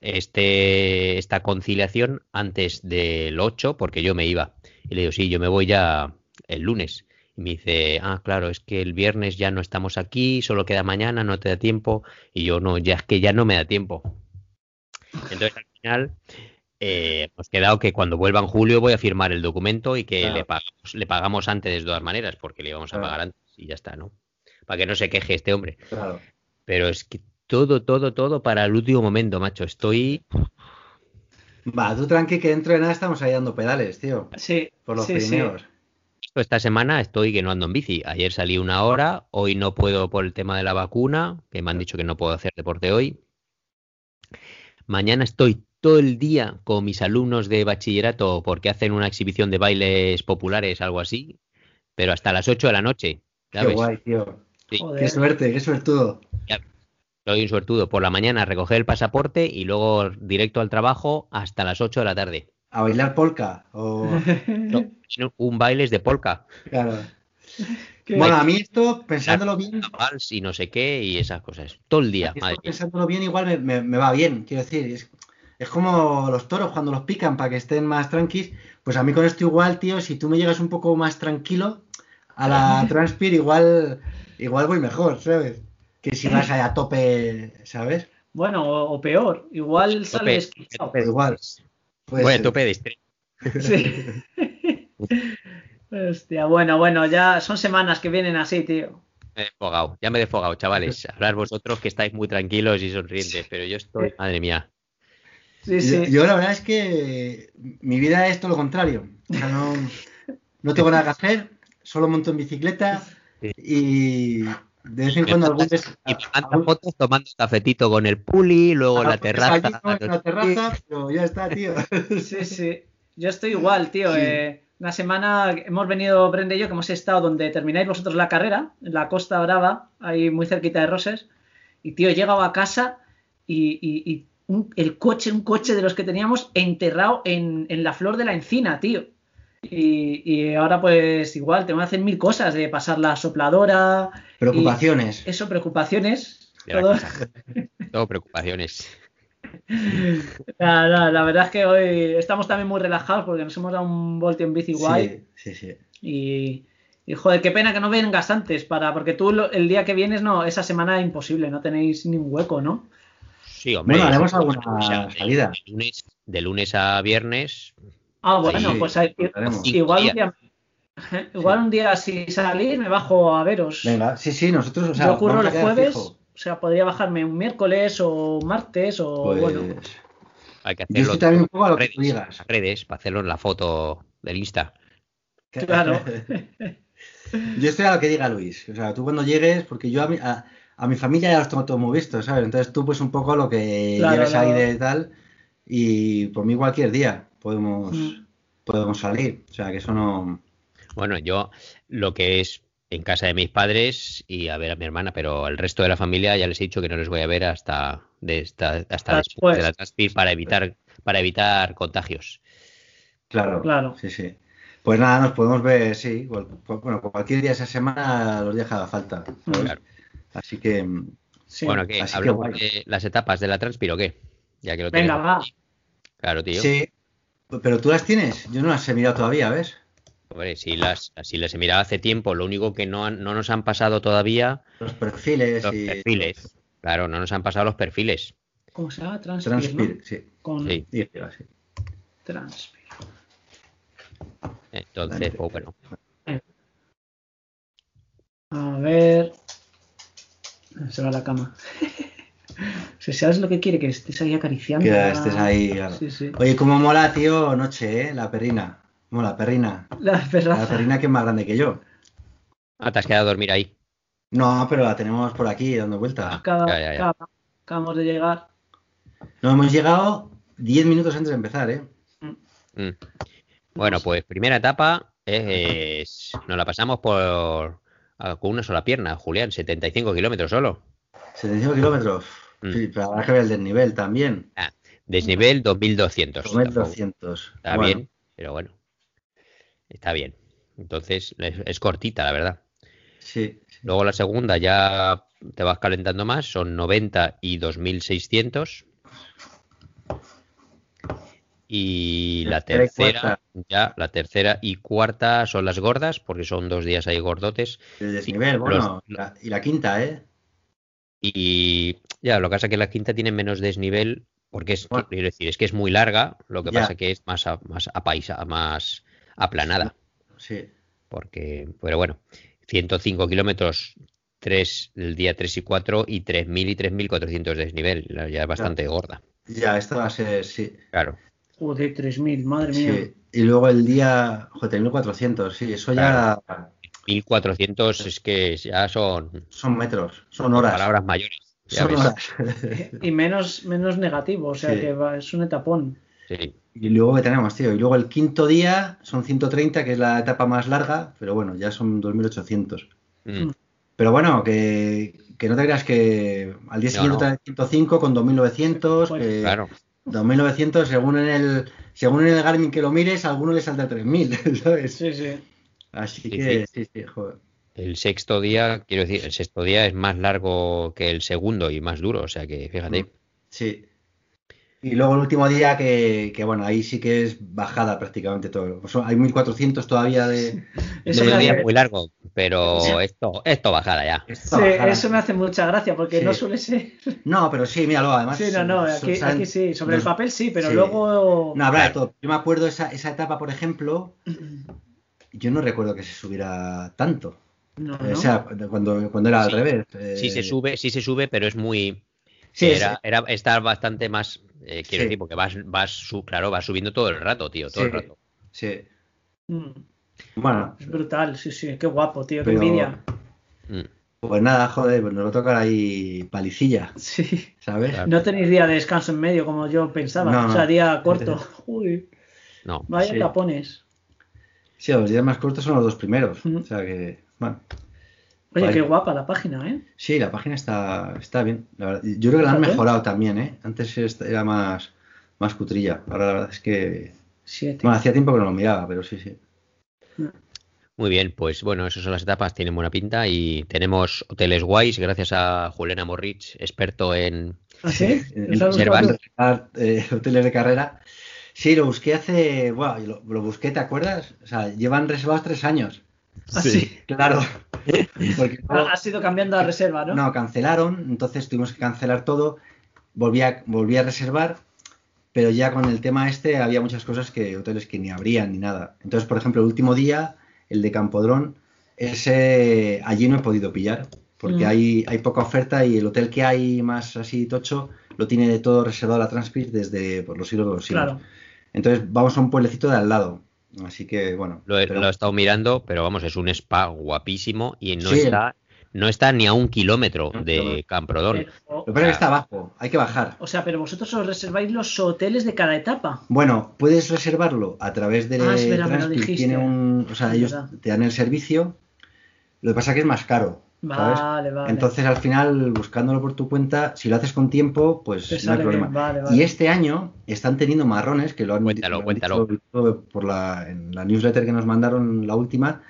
este, esta conciliación antes del 8, porque yo me iba. Y le digo, sí, yo me voy ya el lunes. Y me dice, ah, claro, es que el viernes ya no estamos aquí, solo queda mañana, no te da tiempo. Y yo, no, ya es que ya no me da tiempo. Entonces, al final, eh, hemos quedado que cuando vuelva en julio voy a firmar el documento y que Claro. le, pagamos, le pagamos antes de todas maneras, porque le íbamos a Claro. pagar antes y ya está, ¿no? Para que no se queje este hombre. Claro. Pero es que todo, todo, todo para el último momento, macho. Estoy. Va, tú tranqui que dentro de nada estamos ahí dando pedales, tío. Sí, Por los sí. Esta semana estoy que no ando en bici. Ayer salí una hora, hoy no puedo por el tema de la vacuna, que me han dicho que no puedo hacer deporte hoy. Mañana estoy todo el día con mis alumnos de bachillerato porque hacen una exhibición de bailes populares, algo así, pero hasta las 8 de la noche. Qué guay, tío. Sí. Joder. Qué suerte, qué suertudo. Soy un suertudo. Por la mañana recoger el pasaporte y luego directo al trabajo hasta las 8 de la tarde. A bailar polka. O... No, un baile es de polka, Claro. Qué- Bueno, a mí esto, pensándolo bien, vals y no sé qué y esas cosas. Todo el día. esto madre mía. pensándolo bien igual me, me- me va bien, quiero decir. Es, es como los toros cuando los pican para que estén más tranquis. Pues a mí con esto igual, tío, si tú me llegas un poco más tranquilo a la Transpir, igual, igual voy mejor, ¿sabes? Que si vas a tope, ¿sabes? Bueno, o, o peor, igual sales Tope, quitado. tope. Igual. Puede Bueno, tope de estrés. Sí. Hostia, bueno, bueno, ya son semanas que vienen así, tío. me he desfogado, ya me he desfogado, chavales. Hablar vosotros que estáis muy tranquilos y sonrientes, pero yo estoy, madre mía. Sí, sí. Yo, la verdad es que mi vida es todo lo contrario. O sea, no, no tengo nada que hacer, solo monto en bicicleta y de vez en cuando algún Y fotos tomando cafetito con el puli, luego la terraza. En la terraza, pero ya está, tío. Sí, sí. Yo estoy igual, tío. Eh, una semana hemos venido, Brenda y yo, que hemos estado donde termináis vosotros la carrera, en la Costa Brava, ahí muy cerquita de Roses. Y, tío, he llegado a casa y, el coche, un coche de los que teníamos enterrado en, la flor de la encina, tío. Y, ahora pues igual, tengo que hacer mil cosas, de pasar la sopladora. Preocupaciones. eso, preocupaciones. Todo preocupaciones. La, verdad es que hoy estamos también muy relajados porque nos hemos dado un voltio en bici guay. Sí, sí, Y, joder, qué pena que no vengas antes, para, porque tú el día que vienes, no, esa semana es imposible, no tenéis ni un hueco, ¿no? Sí, hombre. Bueno, haremos alguna salida. De lunes, a viernes. Ah, bueno, pues igual un día. Igual un día si salir me bajo a veros. Venga, sí, sí, nosotros, o sea, Yo ocurro el jueves, o sea, podría bajarme un miércoles o martes o pues, bueno. Hay que hacerlo. Yo también un poco a lo que tú digas. redes, para hacerlo en la foto del Insta. Claro. yo estoy a lo que diga Luis. O sea, tú cuando llegues, porque yo a mi, a, mi familia ya los tengo todo muy visto, ¿sabes? Entonces tú pues un poco lo que lleves ahí de tal y por mí cualquier día podemos, mm. podemos salir. O sea, que eso no... Bueno, yo lo que es en casa de mis padres y a ver a mi hermana, pero el resto de la familia ya les he dicho que no les voy a ver hasta, de esta, hasta después de la Transpir para evitar, para evitar contagios. Claro, claro. Sí, sí. Pues nada, nos podemos ver, sí. Bueno, cualquier día de esa semana los días que haga falta. Así que. bueno, ¿qué? ¿Hablamos de las etapas de la Transpir o qué? Ya que lo Venga, va. Claro, tío. Sí. Pero tú las tienes. Yo no las he mirado todavía, ¿ves? Hombre, si las, si las he mirado hace tiempo, lo único que no, no nos han pasado todavía. Los perfiles. Los perfiles. Claro, no nos han pasado los perfiles. ¿Cómo se llama? Transpir. sí. Con... sí. Transpir. Entonces, pues bueno. A ver. Se va a la cama. Si sabes lo que quiere, que estés ahí acariciando. Que estés ahí. Oye, cómo mola, tío, noche, ¿eh? La perrina. Como la perrina. La La perrina que es más grande que yo. Ah, te has quedado a dormir ahí. No, pero la tenemos por aquí dando vueltas. acabamos de llegar. No, hemos llegado 10 minutos antes de empezar, ¿eh? Mm. Bueno, pues primera etapa es, nos la pasamos por con una sola pierna, Julián, 75 kilómetros solo. 75 kilómetros. Mm. Sí, pero habrá que ver el desnivel también. Ah, desnivel 2200. 2200. Está bien, pero bueno está bien. Entonces es, cortita, la verdad. Sí, Luego la segunda ya te vas calentando más, son 90 y 2600. Y la tercera, ya, la tercera y cuarta son las gordas, porque son dos días ahí gordotes. El desnivel, bueno, y la quinta, ¿eh? Y ya, lo que pasa es que la quinta tiene menos desnivel, porque es, quiero decir, es que es muy larga, lo que pasa que es más a, más a paisa, más aplanada. Sí. Porque, pero bueno, 105 kilómetros, 3, el día 3 y 4 y 3.000 y 3.400 de desnivel, ya es bastante gorda. Ya, esta va a ser, sí. Claro. Joder, 3.000, madre mía. Sí. Y luego el día, joder, 1.400, sí, eso ya... 1.400 es que ya son... Son metros, son horas. Palabras mayores. Son horas. y menos, menos negativo, o sea que es un etapón. Sí. Y luego que tenemos, tío. Y luego el quinto día son 130, que es la etapa más larga, pero bueno, ya son 2800. Mm. Pero bueno, que, no te creas que al día siguiente no, 105 con 2900. Pues, que claro. 2900, según en el según en el Garmin que lo mires, a alguno le salta 3000, ¿sabes? Sí, sí. Así que, sí, sí, joder. El sexto día, quiero decir, el sexto día es más largo que el segundo y más duro, o sea que fíjate. Sí, y luego el último día que, bueno, ahí sí que es bajada prácticamente todo. hay 1400 todavía de... Eso día muy largo, pero esto, esto bajada ya. sí, eso me hace mucha gracia porque no suele ser... No, pero sí, míralo, además... Sí, no, no, aquí, sí, sobre el papel sí, pero luego... No, habrá todo. Yo me acuerdo esa, esa etapa, por ejemplo, yo no recuerdo que se subiera tanto. No, O sea, cuando, cuando era al revés. Sí se eh, sube, sí se sube, pero es muy. Sí, era, era, está bastante más. eh, quiero Sí. decir, porque vas, vas su, claro, vas subiendo todo el rato, tío, todo el rato. Sí. Mm, Bueno, Es brutal, sí, sí. Qué guapo, tío. Qué envidia. Mm, pues nada, joder, pues nos va a tocar ahí palicilla, Sí. ¿sabes? Claro. No tenéis día de descanso en medio como yo pensaba. No, o sea, día corto. Uy, No. vaya Sí. capones. Sí, los días más cortos son los dos primeros. Mm. O sea que, bueno. Oye, Vale. qué guapa la página, ¿eh? Sí, la página está, está bien. la verdad. Yo creo que la han mejorado también, ¿eh? Antes era más, más cutrilla. Ahora la verdad es que. Siete. Bueno, hacía tiempo que no lo miraba, pero sí, sí. Muy bien, pues bueno, esas son las etapas, tienen buena pinta y tenemos hoteles guays gracias a Juliana Morrich, experto en... ¿Ah, eh, hoteles de carrera. Sí, lo busqué hace. Bueno, lo, lo busqué, ¿te acuerdas? O sea, llevan reservados tres años. Ah, sí. Claro. Porque Ha, has ido cambiando a reserva, ¿no? No, cancelaron, entonces tuvimos que cancelar todo. Volví a, volví a reservar, pero ya con el tema este había muchas cosas que hoteles que ni abrían ni nada. Entonces, por ejemplo, el último día, el de Campodrón, ese allí no he podido pillar, porque Mm. hay, hay poca oferta y el hotel que hay más así tocho lo tiene todo reservado a la Transpir desde por los siglos de los siglos. Claro. Entonces vamos a un pueblecito de al lado. Así que bueno. Lo he, pero- lo he estado mirando, pero vamos, es un spa guapísimo y no Sí. está no está ni a un kilómetro de. Camprodón. Pero- Lo que pasa es que está abajo, hay que bajar. o sea, pero vosotros os reserváis los hoteles de cada etapa. Bueno, puedes reservarlo a través de Ah, es verdad, me lo Transpir, dijiste. tiene un, o sea, ellos te dan el servicio. Lo que pasa es que es más caro, ¿sabes? Vale, vale. Entonces, al final, buscándolo por tu cuenta, si lo haces con tiempo, pues Te no hay problema. vale, vale. Y este año están teniendo marrones, que lo han, Cuéntalo, lo han cuéntalo. dicho por la, en la newsletter que nos mandaron, la última,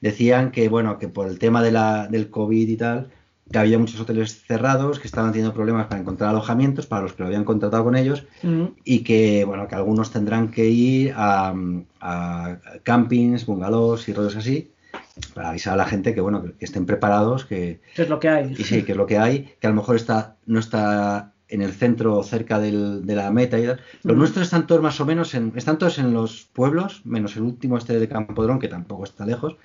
decían que, bueno, que por el tema de la, del COVID y tal, que había muchos hoteles cerrados, que estaban teniendo problemas para encontrar alojamientos para los que lo habían contratado con ellos, Mm, y que bueno que algunos tendrán que ir a, a campings, bungalows y rollos así para avisar a la gente que bueno que, estén preparados que ¿Qué es lo que hay? y sí que es lo que hay que a lo mejor está no está en el centro cerca del- de la meta y tal. Los Mm. nuestros están todos más o menos en están todos en los pueblos menos el último este de Campodrón que tampoco está lejos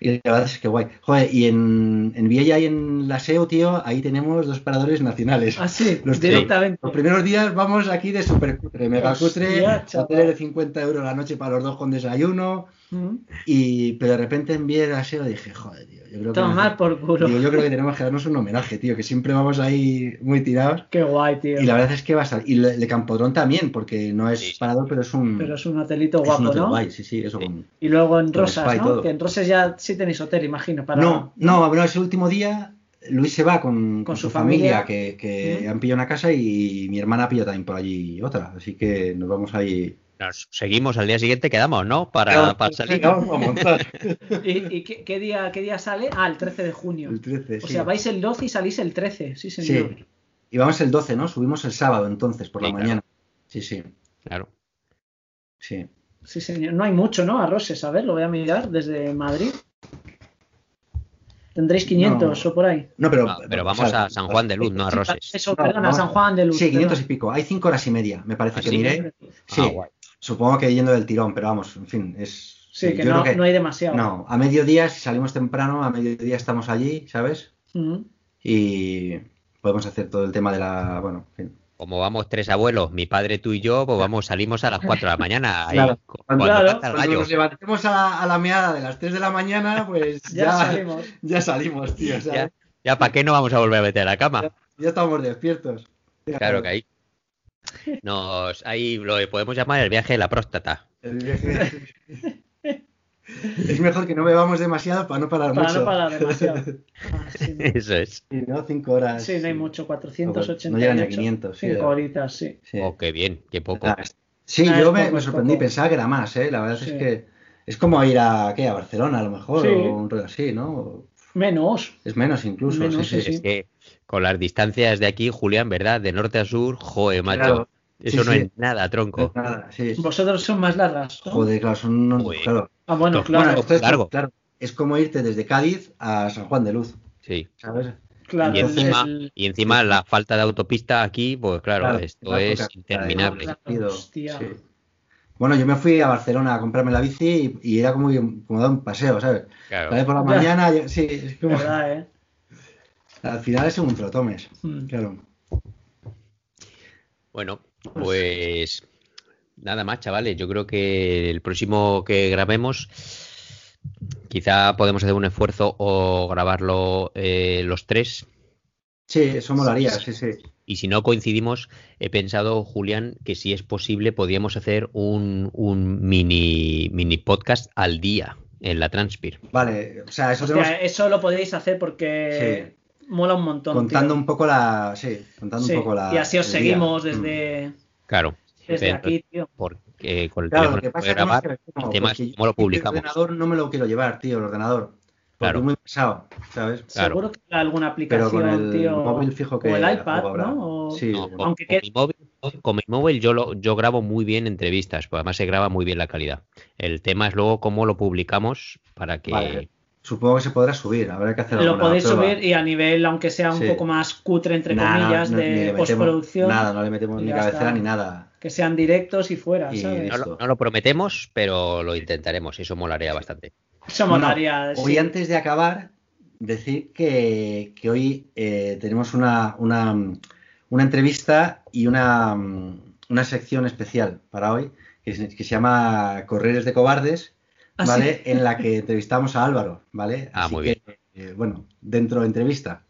y la verdad es que guay. Joder, y en, en Viella y en la SEO, tío, ahí tenemos dos paradores nacionales. Ah, sí, Los- directamente. Los primeros días vamos aquí de super cutre, mega Hostia, cutre, chaval. hoteles de 50 euros la noche para los dos con desayuno. Mm. Y, pero de repente en Viera a SEO dije, joder, tío, yo creo que. Tomar por culo. digo, yo creo que tenemos que darnos un homenaje, tío, que siempre vamos ahí muy tirados. Qué guay, tío. Y la verdad es que va a estar. Y el de Campodrón también, porque no es Sí, parador, pero es un. Pero es un hotelito es un guapo, hotel ¿no? guay, sí, sí, eso. Sí. con- Y luego en Rosas, y ¿no? Que en Rosas ya sí tenéis hotel, imagino. Para... No, no, bueno, ese último día Luis se va con, con su su familia, familia. que, que Mm. han pillado una casa y mi hermana pilla también por allí otra. Así que nos vamos ahí. Nos seguimos al día siguiente, quedamos, ¿no? Para, Vamos, para salir. vamos a montar. ¿Y, y qué, qué día, qué día sale? Ah, el 13 de junio. El 13, O sí. sea, vais el 12 y salís el 13. Sí, señor. Sí. Y vamos el 12, ¿no? Subimos el sábado entonces, por Sí, la claro. mañana. Sí, sí, Claro. sí. Sí, señor. No hay mucho, ¿no? A Roses, a ver, lo voy a mirar desde Madrid. Tendréis 500 No. o por ahí. No, pero, Ah, pero o vamos sea, a San Juan de Luz, no a Roses. Eso, No, perdona, vamos- San Juan de Luz. Sí, 500 y pico. Hay 5 horas y media, me parece ¿Ah, que sí? miré. Sí, Ah, guay. Supongo que yendo del tirón, pero vamos, en fin, es. Sí, que yo no, creo no hay demasiado. No, a mediodía, si salimos temprano, a mediodía estamos allí, ¿sabes? Y podemos hacer todo el tema de la. Bueno, en fin. Como vamos tres abuelos, mi padre, tú y yo, pues vamos, salimos a las 4 de la mañana. ahí, Claro. cu- Cuando- Claro, Cuando nos levantemos a la, a la meada de las 3 de la mañana, pues Ya, ya, salimos. ya salimos, tío. ¿sabes? Ya, ya ¿para qué no vamos a volver a meter a la cama? Ya estamos despiertos. Claro que ahí. Nos, ahí lo podemos llamar el viaje de la próstata. El viaje- es mejor que no bebamos demasiado para no parar Para mucho. no parar demasiado. Ah, sí, no. Eso es. Sí, ¿no? Cinco horas. Sí, no hay mucho, 488. No llegan ni a 500, sí. 5 horitas, sí. Sí, Oh, qué bien, qué poco. Ah, sí, Ah, yo me, poco, me sorprendí, poco. pensaba que era más, ¿eh? La verdad Sí. es que es como ir a, ¿qué? a Barcelona a lo mejor, Sí. o un rollo así, ¿no? Menos. Es menos incluso, Menos, sí, sí. sí, Es que con las distancias de aquí, Julián, ¿verdad? De norte a sur, joder, macho. Claro. Eso Sí, no sí. es nada, tronco. Nada, sí. Vosotros son más largas. ¿no? Joder, claro, son... Joder. Claro. Ah, bueno, claro. Bueno, esto es, largo. claro, es como irte desde Cádiz a San Juan de Luz, Sí. ¿sabes? claro. Y encima, el- y encima la falta de autopista aquí, pues claro, Claro, esto claro, es claro, interminable. Bueno, yo me fui a Barcelona a comprarme la bici y, era como, como dar un paseo, ¿sabes? Claro. por la mañana, sí, es como... ¿Verdad, eh? Al final es según te lo tomes, Mm. claro. Bueno, pues nada más, chavales. Yo creo que el próximo que grabemos, quizá podemos hacer un esfuerzo o grabarlo eh, los tres. Sí, eso molaría, sí, sí. Y si no coincidimos, he pensado, Julián, que si es posible, podríamos hacer un, un mini, mini podcast al día en la Transpir. Vale, o sea, eso Hostia, tenemos eso lo podéis hacer porque mola un montón. contando tío. un poco la... Sí, contando Sí, un poco la... Y así os el día. seguimos Mm. desde, Claro. desde Pero- aquí, tío. Porque con el Claro, lo teléfono que es que no grabar. cómo, el tema es porque cómo lo el publicamos. ordenador no me lo quiero llevar, tío, el ordenador. Porque Claro. es muy pesado, ¿sabes? Claro. Seguro que hay alguna Pero aplicación, con el tío. móvil fijo que o el iPad, habrá. ¿no? O- Sí, No, con, Aunque con que- mi móvil, con mi móvil yo, lo, yo grabo muy bien entrevistas, pues además se graba muy bien la calidad. El tema es luego cómo lo publicamos para que... Vale. Supongo que se podrá subir, habrá que hacer Lo podéis prueba. subir y a nivel, aunque sea un Sí. poco más cutre, entre Nah, comillas, no, de metemos postproducción, Nada, no le metemos ni cabecera ni nada. que sean directos y fuera, Y ¿sabes? No, lo- no lo prometemos, pero lo intentaremos y eso molaría bastante. Eso molaría. Hoy sí. antes de acabar, decir que, que hoy eh, tenemos una, una, una entrevista y una, una sección especial para hoy que se, que se llama Correres de Cobardes, Ah, ¿vale? sí. En la que entrevistamos a Álvaro, ¿vale? Ah, Así muy que, eh, bueno, dentro de entrevista.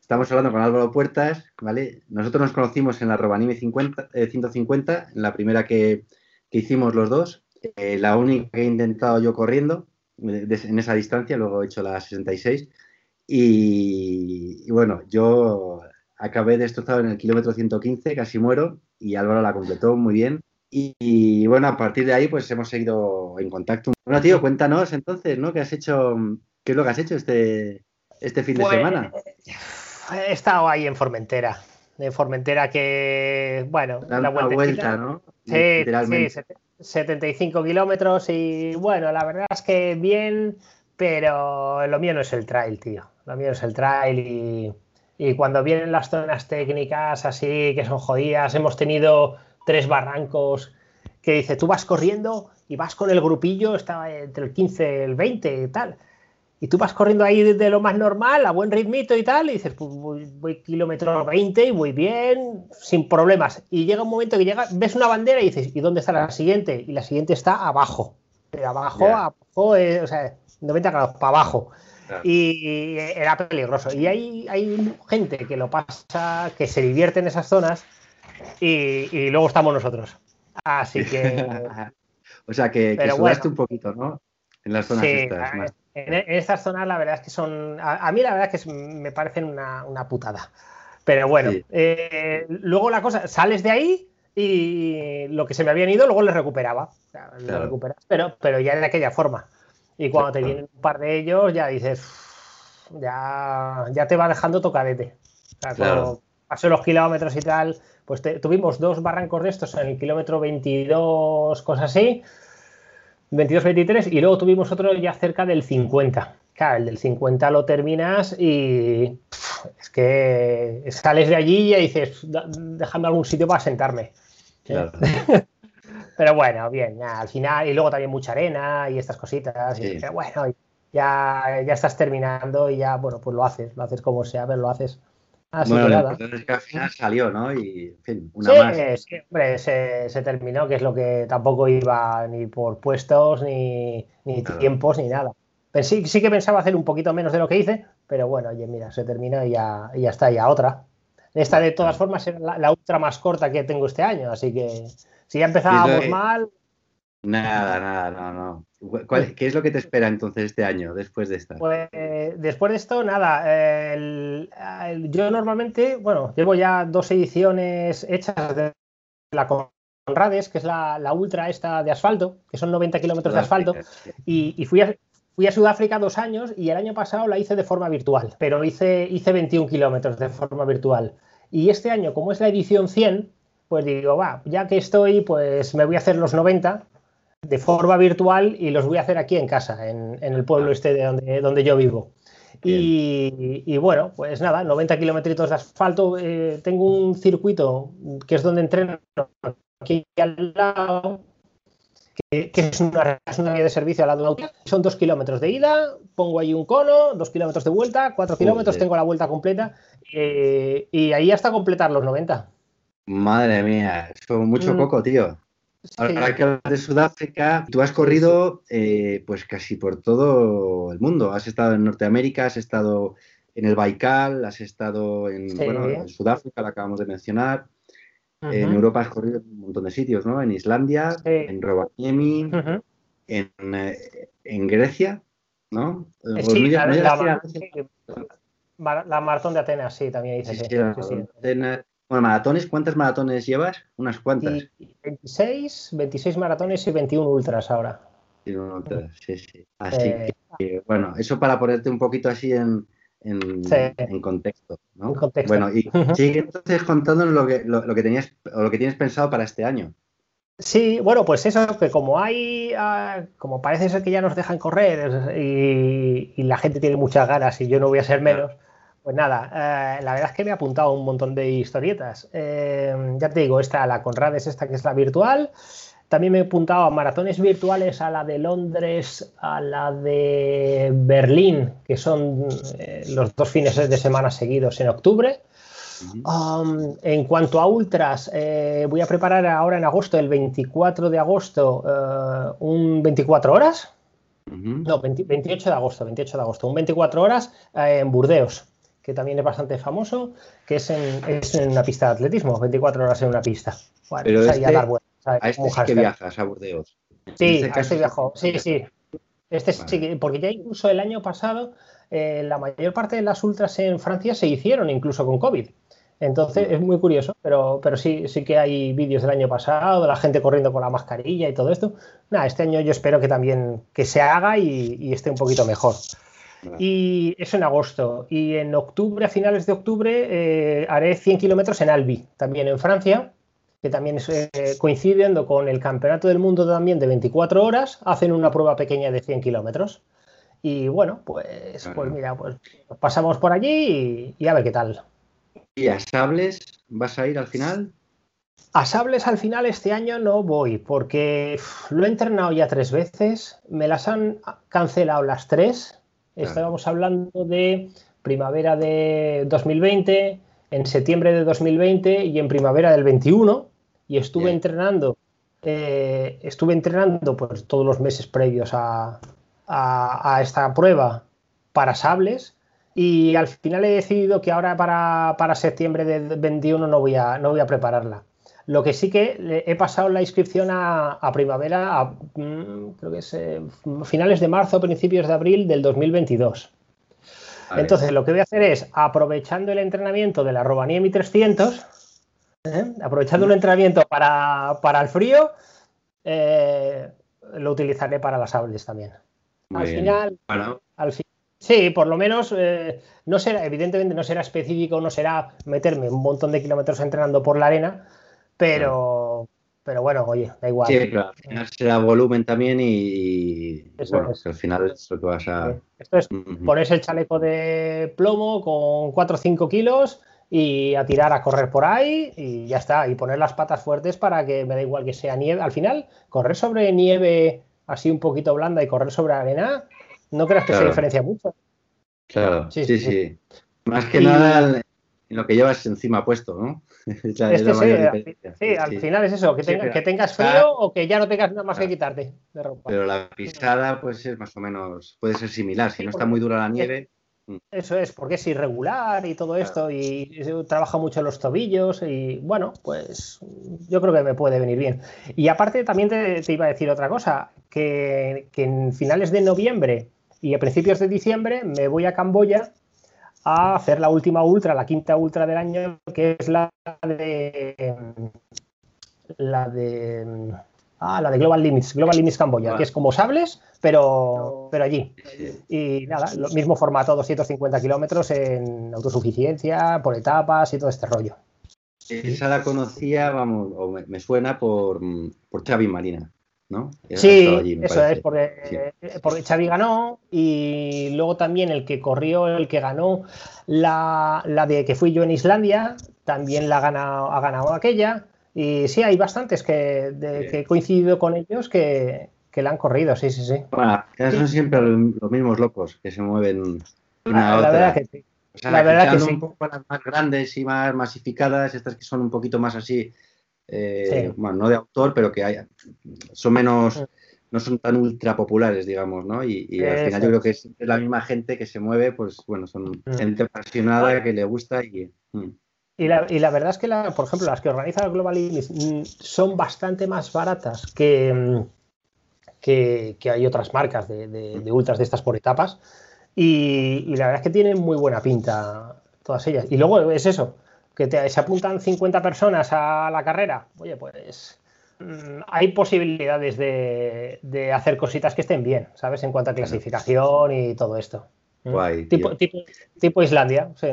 Estamos hablando con Álvaro Puertas, ¿vale? Nosotros nos conocimos en la Robanime 50, eh, 150, en la primera que, que hicimos los dos, eh, la única que he intentado yo corriendo en esa distancia, luego he hecho la 66. Y, y bueno, yo acabé destrozado en el kilómetro 115, casi muero, y Álvaro la completó muy bien. Y, y, bueno, a partir de ahí pues hemos seguido en contacto. Bueno, tío, cuéntanos entonces, ¿no? ¿Qué has hecho? ¿Qué es lo que has hecho este, este fin de Pues, semana? He estado ahí en Formentera. En Formentera que, bueno, una vueltecita. vuelta, ¿no? Sí, Literalmente. sí, set- 75 kilómetros y bueno, la verdad es que bien, pero lo mío no es el trail, tío. Lo mío es el trail y, y cuando vienen las zonas técnicas así que son jodidas, hemos tenido tres barrancos que dice, tú vas corriendo y vas con el grupillo, estaba entre el 15 y el 20 y tal. Y tú vas corriendo ahí de lo más normal, a buen ritmito y tal, y dices, pues voy, voy kilómetro 20 y muy bien, sin problemas. Y llega un momento que llega, ves una bandera y dices, ¿y dónde está la siguiente? Y la siguiente está abajo. Abajo, abajo, eh, o sea, 90 grados para abajo. Claro. Y era peligroso. Y hay, hay gente que lo pasa, que se divierte en esas zonas, y, y luego estamos nosotros. Así que o sea, que, que sudaste bueno. un poquito, ¿no? En las zonas Sí, estas. a- más. en, en estas zonas la verdad es que son, a, a mí la verdad es que me parecen una, una putada. Pero bueno, Sí. eh, luego la cosa, sales de ahí y lo que se me habían ido luego les recuperaba. O sea, lo Claro. recuperas, pero, pero ya de aquella forma. Y cuando te Claro. vienen un par de ellos ya dices, "Uf, ya, ya te va dejando tocadete. O sea, Claro. Pasó los kilómetros y tal, pues te- tuvimos dos barrancos de estos en el kilómetro 22, cosas así. 22-23 y luego tuvimos otro ya cerca del 50. Claro, el del 50 lo terminas y pff, es que sales de allí y dices, "Da- déjame algún sitio para sentarme. Claro. Pero bueno, bien, ya, al final, y luego también mucha arena y estas cositas. y- pero bueno, ya, ya estás terminando y ya, bueno, pues lo haces, lo haces como sea, pero lo haces. Así bueno, que lo importante es que al final salió, ¿no? Y, en fin, una Sí, más. sí, hombre, se, se terminó, que es lo que tampoco iba ni por puestos, ni, ni Claro. tiempos, ni nada. Pensé, sí que pensaba hacer un poquito menos de lo que hice, pero bueno, oye, mira, se terminó y ya, y ya está, ya otra. Esta de todas formas era la, la ultra más corta que tengo este año, así que si ya empezábamos que- mal, Nada, nada, no, no. ¿Cuál- ¿Qué es lo que te espera entonces este año, después de esta? Pues después de esto, nada. el- el- yo normalmente, bueno, llevo ya dos ediciones hechas de la Conrades, que es la, la ultra esta de asfalto, que son 90 kilómetros de asfalto. Y, y fui, a, fui a Sudáfrica dos años y el año pasado la hice de forma virtual, pero hice, hice 21 kilómetros de forma virtual. Y este año, como es la edición 100, pues digo, va, ya que estoy, pues me voy a hacer los 90 de forma virtual y los voy a hacer aquí en casa, en, en el pueblo este de donde, donde yo vivo. Y, y bueno, pues nada, 90 kilómetros de asfalto. eh, tengo un circuito que es donde entreno aquí al lado, que, es, una, es una vía de servicio al lado de la autovía. Son dos kilómetros de ida, pongo ahí un cono, dos kilómetros de vuelta, cuatro kilómetros, tengo la vuelta completa eh, y ahí hasta completar los 90. Madre mía, eso mucho mm. poco, Ahora que hablas de Sudáfrica, tú has corrido eh, pues casi por todo el mundo. Has estado en Norteamérica, has estado en el Baikal, has estado en, Sudáfrica, la acabamos de mencionar. En Europa has corrido en un montón de sitios, ¿no? En Islandia, en Rovaniemi, en, eh, en, Grecia, ¿no? Eh, sí, la, maratón de Atenas, sí, también dice. Sí, sí, bueno, maratones, ¿cuántas maratones llevas? Unas cuantas. 26, 26 maratones y 21 ultras ahora. sí, sí. Así eh, que, bueno, eso para ponerte un poquito así en, en, contexto, ¿no? Bueno, y sigue entonces contándonos lo que, lo, que tenías o lo que tienes pensado para este año. Sí, bueno, pues eso, que como hay, ah, como parece ser que ya nos dejan correr y, la gente tiene muchas ganas y yo no voy a ser menos, pues nada, eh, la verdad es que me he apuntado un montón de historietas. Eh, ya te digo, esta, la Conrad es esta que es la virtual. También me he apuntado a maratones virtuales, a la de Londres, a la de Berlín, que son eh, los dos fines de semana seguidos en octubre. Um, en cuanto a ultras, voy a preparar ahora en agosto, el 24 de agosto, un 24 horas. No, 28 de agosto, 28 de agosto, un 24 horas en Burdeos, que también es bastante famoso, que es en, es en, una pista de atletismo, 24 horas en una pista. Bueno, Pero este... a dar a este sí que viajas a Burdeos. Sí, este a este viajo. Sí, sí. Este sí, porque ya incluso el año pasado eh, la mayor parte de las ultras en Francia se hicieron incluso con COVID. Entonces es muy curioso, pero, pero sí, sí que hay vídeos del año pasado, de la gente corriendo con la mascarilla y todo esto. Nada, este año yo espero que también que se haga y, esté un poquito mejor. Y eso en agosto. Y en octubre, a finales de octubre, eh, haré 100 kilómetros en Albi, también en Francia que también eh, coincidiendo con el Campeonato del Mundo también de 24 horas, hacen una prueba pequeña de 100 kilómetros. Y bueno, pues, pues mira, pues pasamos por allí y, a ver qué tal. ¿Y a Sables vas a ir al final? A Sables al final este año no voy porque lo he entrenado ya tres veces, me las han cancelado las tres. Estábamos hablando de primavera de 2020, en septiembre de 2020 y en primavera del 21 y estuve entrenando, eh, estuve entrenando pues todos los meses previos a, esta prueba para sables. Y al final he decidido que ahora para, septiembre del 21 no voy, a, no voy a prepararla. Lo que sí que he pasado la inscripción a, primavera, a, mm, creo que es eh, finales de marzo, principios de abril del 2022. Entonces, lo que voy a hacer es, aprovechando el entrenamiento de la Robaniemi 300, ¿eh? aprovechando un entrenamiento para, el frío, eh, lo utilizaré para las sables también. al final, sí, por lo menos eh, no será, evidentemente no será específico, no será meterme un montón de kilómetros entrenando por la arena, pero, pero bueno, oye, da igual. Sí, pero al final será volumen también y, bueno, al final es lo que vas a. Esto es ponerse el chaleco de plomo con 4 o 5 kilos y a tirar a correr por ahí y ya está. Y poner las patas fuertes para que me da igual que sea nieve. Al final, correr sobre nieve así un poquito blanda y correr sobre arena, no creas que se diferencia mucho. Claro, sí, sí. Más que nada en lo que llevas encima puesto, ¿no? Sí, al final es eso, que, que tengas frío o que ya no tengas nada más que quitarte de ropa. Pero la pisada, pues es más o menos, puede ser similar. Si no está muy dura la nieve. Mm. Eso es, porque es irregular y todo esto, y trabaja mucho los tobillos, y bueno, pues yo creo que me puede venir bien. Y aparte también te, iba a decir otra cosa, que, en finales de noviembre y a principios de diciembre me voy a Camboya a hacer la última ultra, la quinta ultra del año, que es la de la de ah, la de Global Limits, Global Limits Camboya, que es como sables, pero, pero allí. Y nada, lo mismo formato, 250 kilómetros en autosuficiencia, por etapas y todo este rollo. Esa la conocía, vamos, o me, suena por, por Xavi Marina. ¿No? sí, eso es, porque, porque, Xavi ganó y luego también el que corrió, el que ganó la, la de que fui yo en Islandia, también la ha ganado, ha ganado aquella Y sí, hay bastantes que, de, que he coincidido con ellos que, que la han corrido, sí, sí, sí. Bueno, son siempre los mismos locos que se mueven una a la otra. verdad que sí. O sea, la verdad que sí. un poco las más grandes y más masificadas, estas que son un poquito más así, eh, Sí. bueno, no de autor, pero que hay, son menos, no son tan ultra populares, digamos, ¿no? Y, y al final yo creo que es la misma gente que se mueve, pues bueno, son Mm. gente apasionada que le gusta y... mm. Y la, y la verdad es que, la, por ejemplo, las que organiza Global Illness mm, son bastante más baratas que, que, que hay otras marcas de, de- de ultras de estas por etapas. Y, y la verdad es que tienen muy buena pinta todas ellas. Y luego es eso, que te- se apuntan 50 personas a la carrera. Oye, pues mm, hay posibilidades de, de hacer cositas que estén bien, ¿sabes? En cuanto a clasificación y todo esto. Mm. Guay, tipo, tipo, tipo Islandia, sí.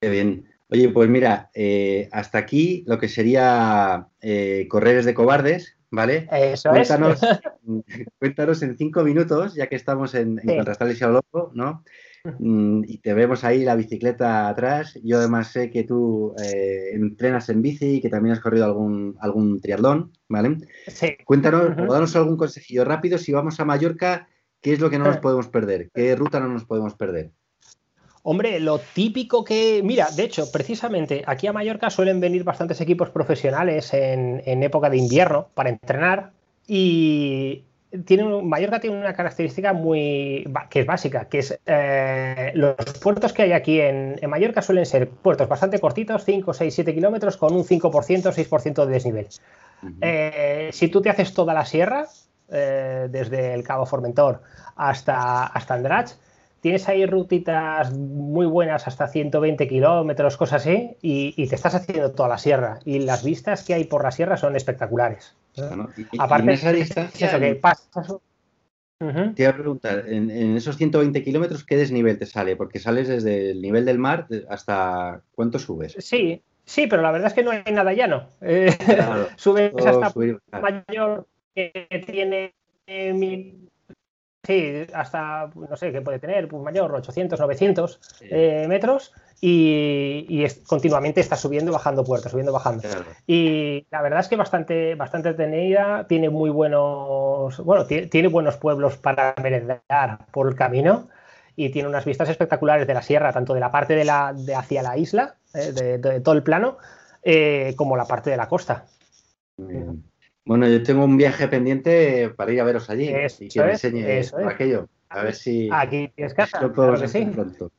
Qué bien. Oye, pues mira, eh, hasta aquí lo que sería eh, Correres de Cobardes, ¿vale? Eso Cuéntanos, es. cuéntanos en cinco minutos, ya que estamos en, en Sí. Contrastar y Loco, ¿no? Mm, Y te vemos ahí la bicicleta atrás. Yo además sé que tú eh, entrenas en bici y que también has corrido algún, algún triatlón, ¿vale? Sí. Cuéntanos o danos algún consejillo rápido. Si vamos a Mallorca, ¿qué es lo que no nos Eh. podemos perder? ¿Qué ruta no nos podemos perder? Hombre, lo típico que. Mira, de hecho, precisamente aquí a Mallorca suelen venir bastantes equipos profesionales en, en época de invierno para entrenar. Y tiene Mallorca tiene una característica muy. que es básica, que es eh, los puertos que hay aquí en, en Mallorca suelen ser puertos bastante cortitos, 5, 6, 7 kilómetros, con un 5%, 6% de desnivel. Eh, si tú te haces toda la sierra, eh, desde el Cabo Formentor hasta, hasta Andratx, tienes ahí rutitas muy buenas hasta 120 kilómetros, cosas así, y, y te estás haciendo toda la sierra. Y las vistas que hay por la sierra son espectaculares. ¿No? Y- y Aparte, en esa es distancia, eso, que pasas. Ujú. Te iba a preguntar, en, en esos 120 kilómetros, ¿qué desnivel te sale? Porque sales desde el nivel del mar hasta cuánto subes. Sí, sí, pero la verdad es que no hay nada llano. Eh, Claro, subes hasta subir mayor que tiene eh, mil- sí, hasta no sé qué puede tener, pues mayor 800, 900 Sí, eh, metros y, y es- continuamente está subiendo, bajando puertos, subiendo, bajando. claro. Y la verdad es que bastante, bastante tenida, tiene muy buenos, bueno, tiene, buenos pueblos para merendar por el camino y tiene unas vistas espectaculares de la sierra, tanto de la parte de la, de hacia la isla, eh, de, de todo el plano, eh, como la parte de la costa. Bien. Bueno, yo tengo un viaje pendiente para ir a veros allí Eso y que me es, enseñe eso es. aquello. A ver si Aquí tienes casa, lo claro podemos que hacer sí. pronto.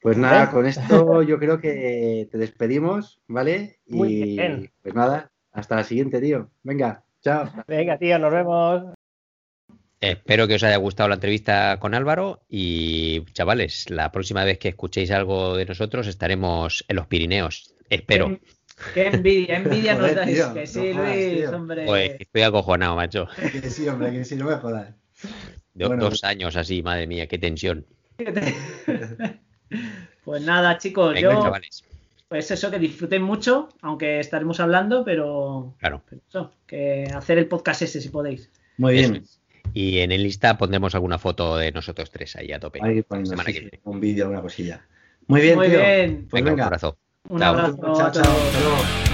Pues nada, ¿Eh? con esto yo creo que te despedimos, ¿vale? Muy y bien. pues nada, hasta la siguiente, tío. Venga, chao. Venga, tío, nos vemos. Espero que os haya gustado la entrevista con Álvaro y chavales, la próxima vez que escuchéis algo de nosotros estaremos en los Pirineos. Espero. Qué envidia, envidia nos dais. tío, que sí, no jodas, Luis, tío. hombre. Pues estoy acojonado, macho. Que sí, hombre, que sí, no me jodas. Bueno. Dos años así, madre mía, qué tensión. Pues nada, chicos, Venga, yo, chavales. pues eso, que disfruten mucho, aunque estaremos hablando, pero, Claro. pero eso, que hacer el podcast ese si podéis. Muy bien. es. Y en el Insta pondremos alguna foto de nosotros tres ahí a tope. Ahí poniendo Semana sí, que sí, viene. un vídeo, alguna cosilla. Muy bien, Muy tío. bien. Pues Venga, un venga. abrazo. Un Chao. abrazo Chao, chao.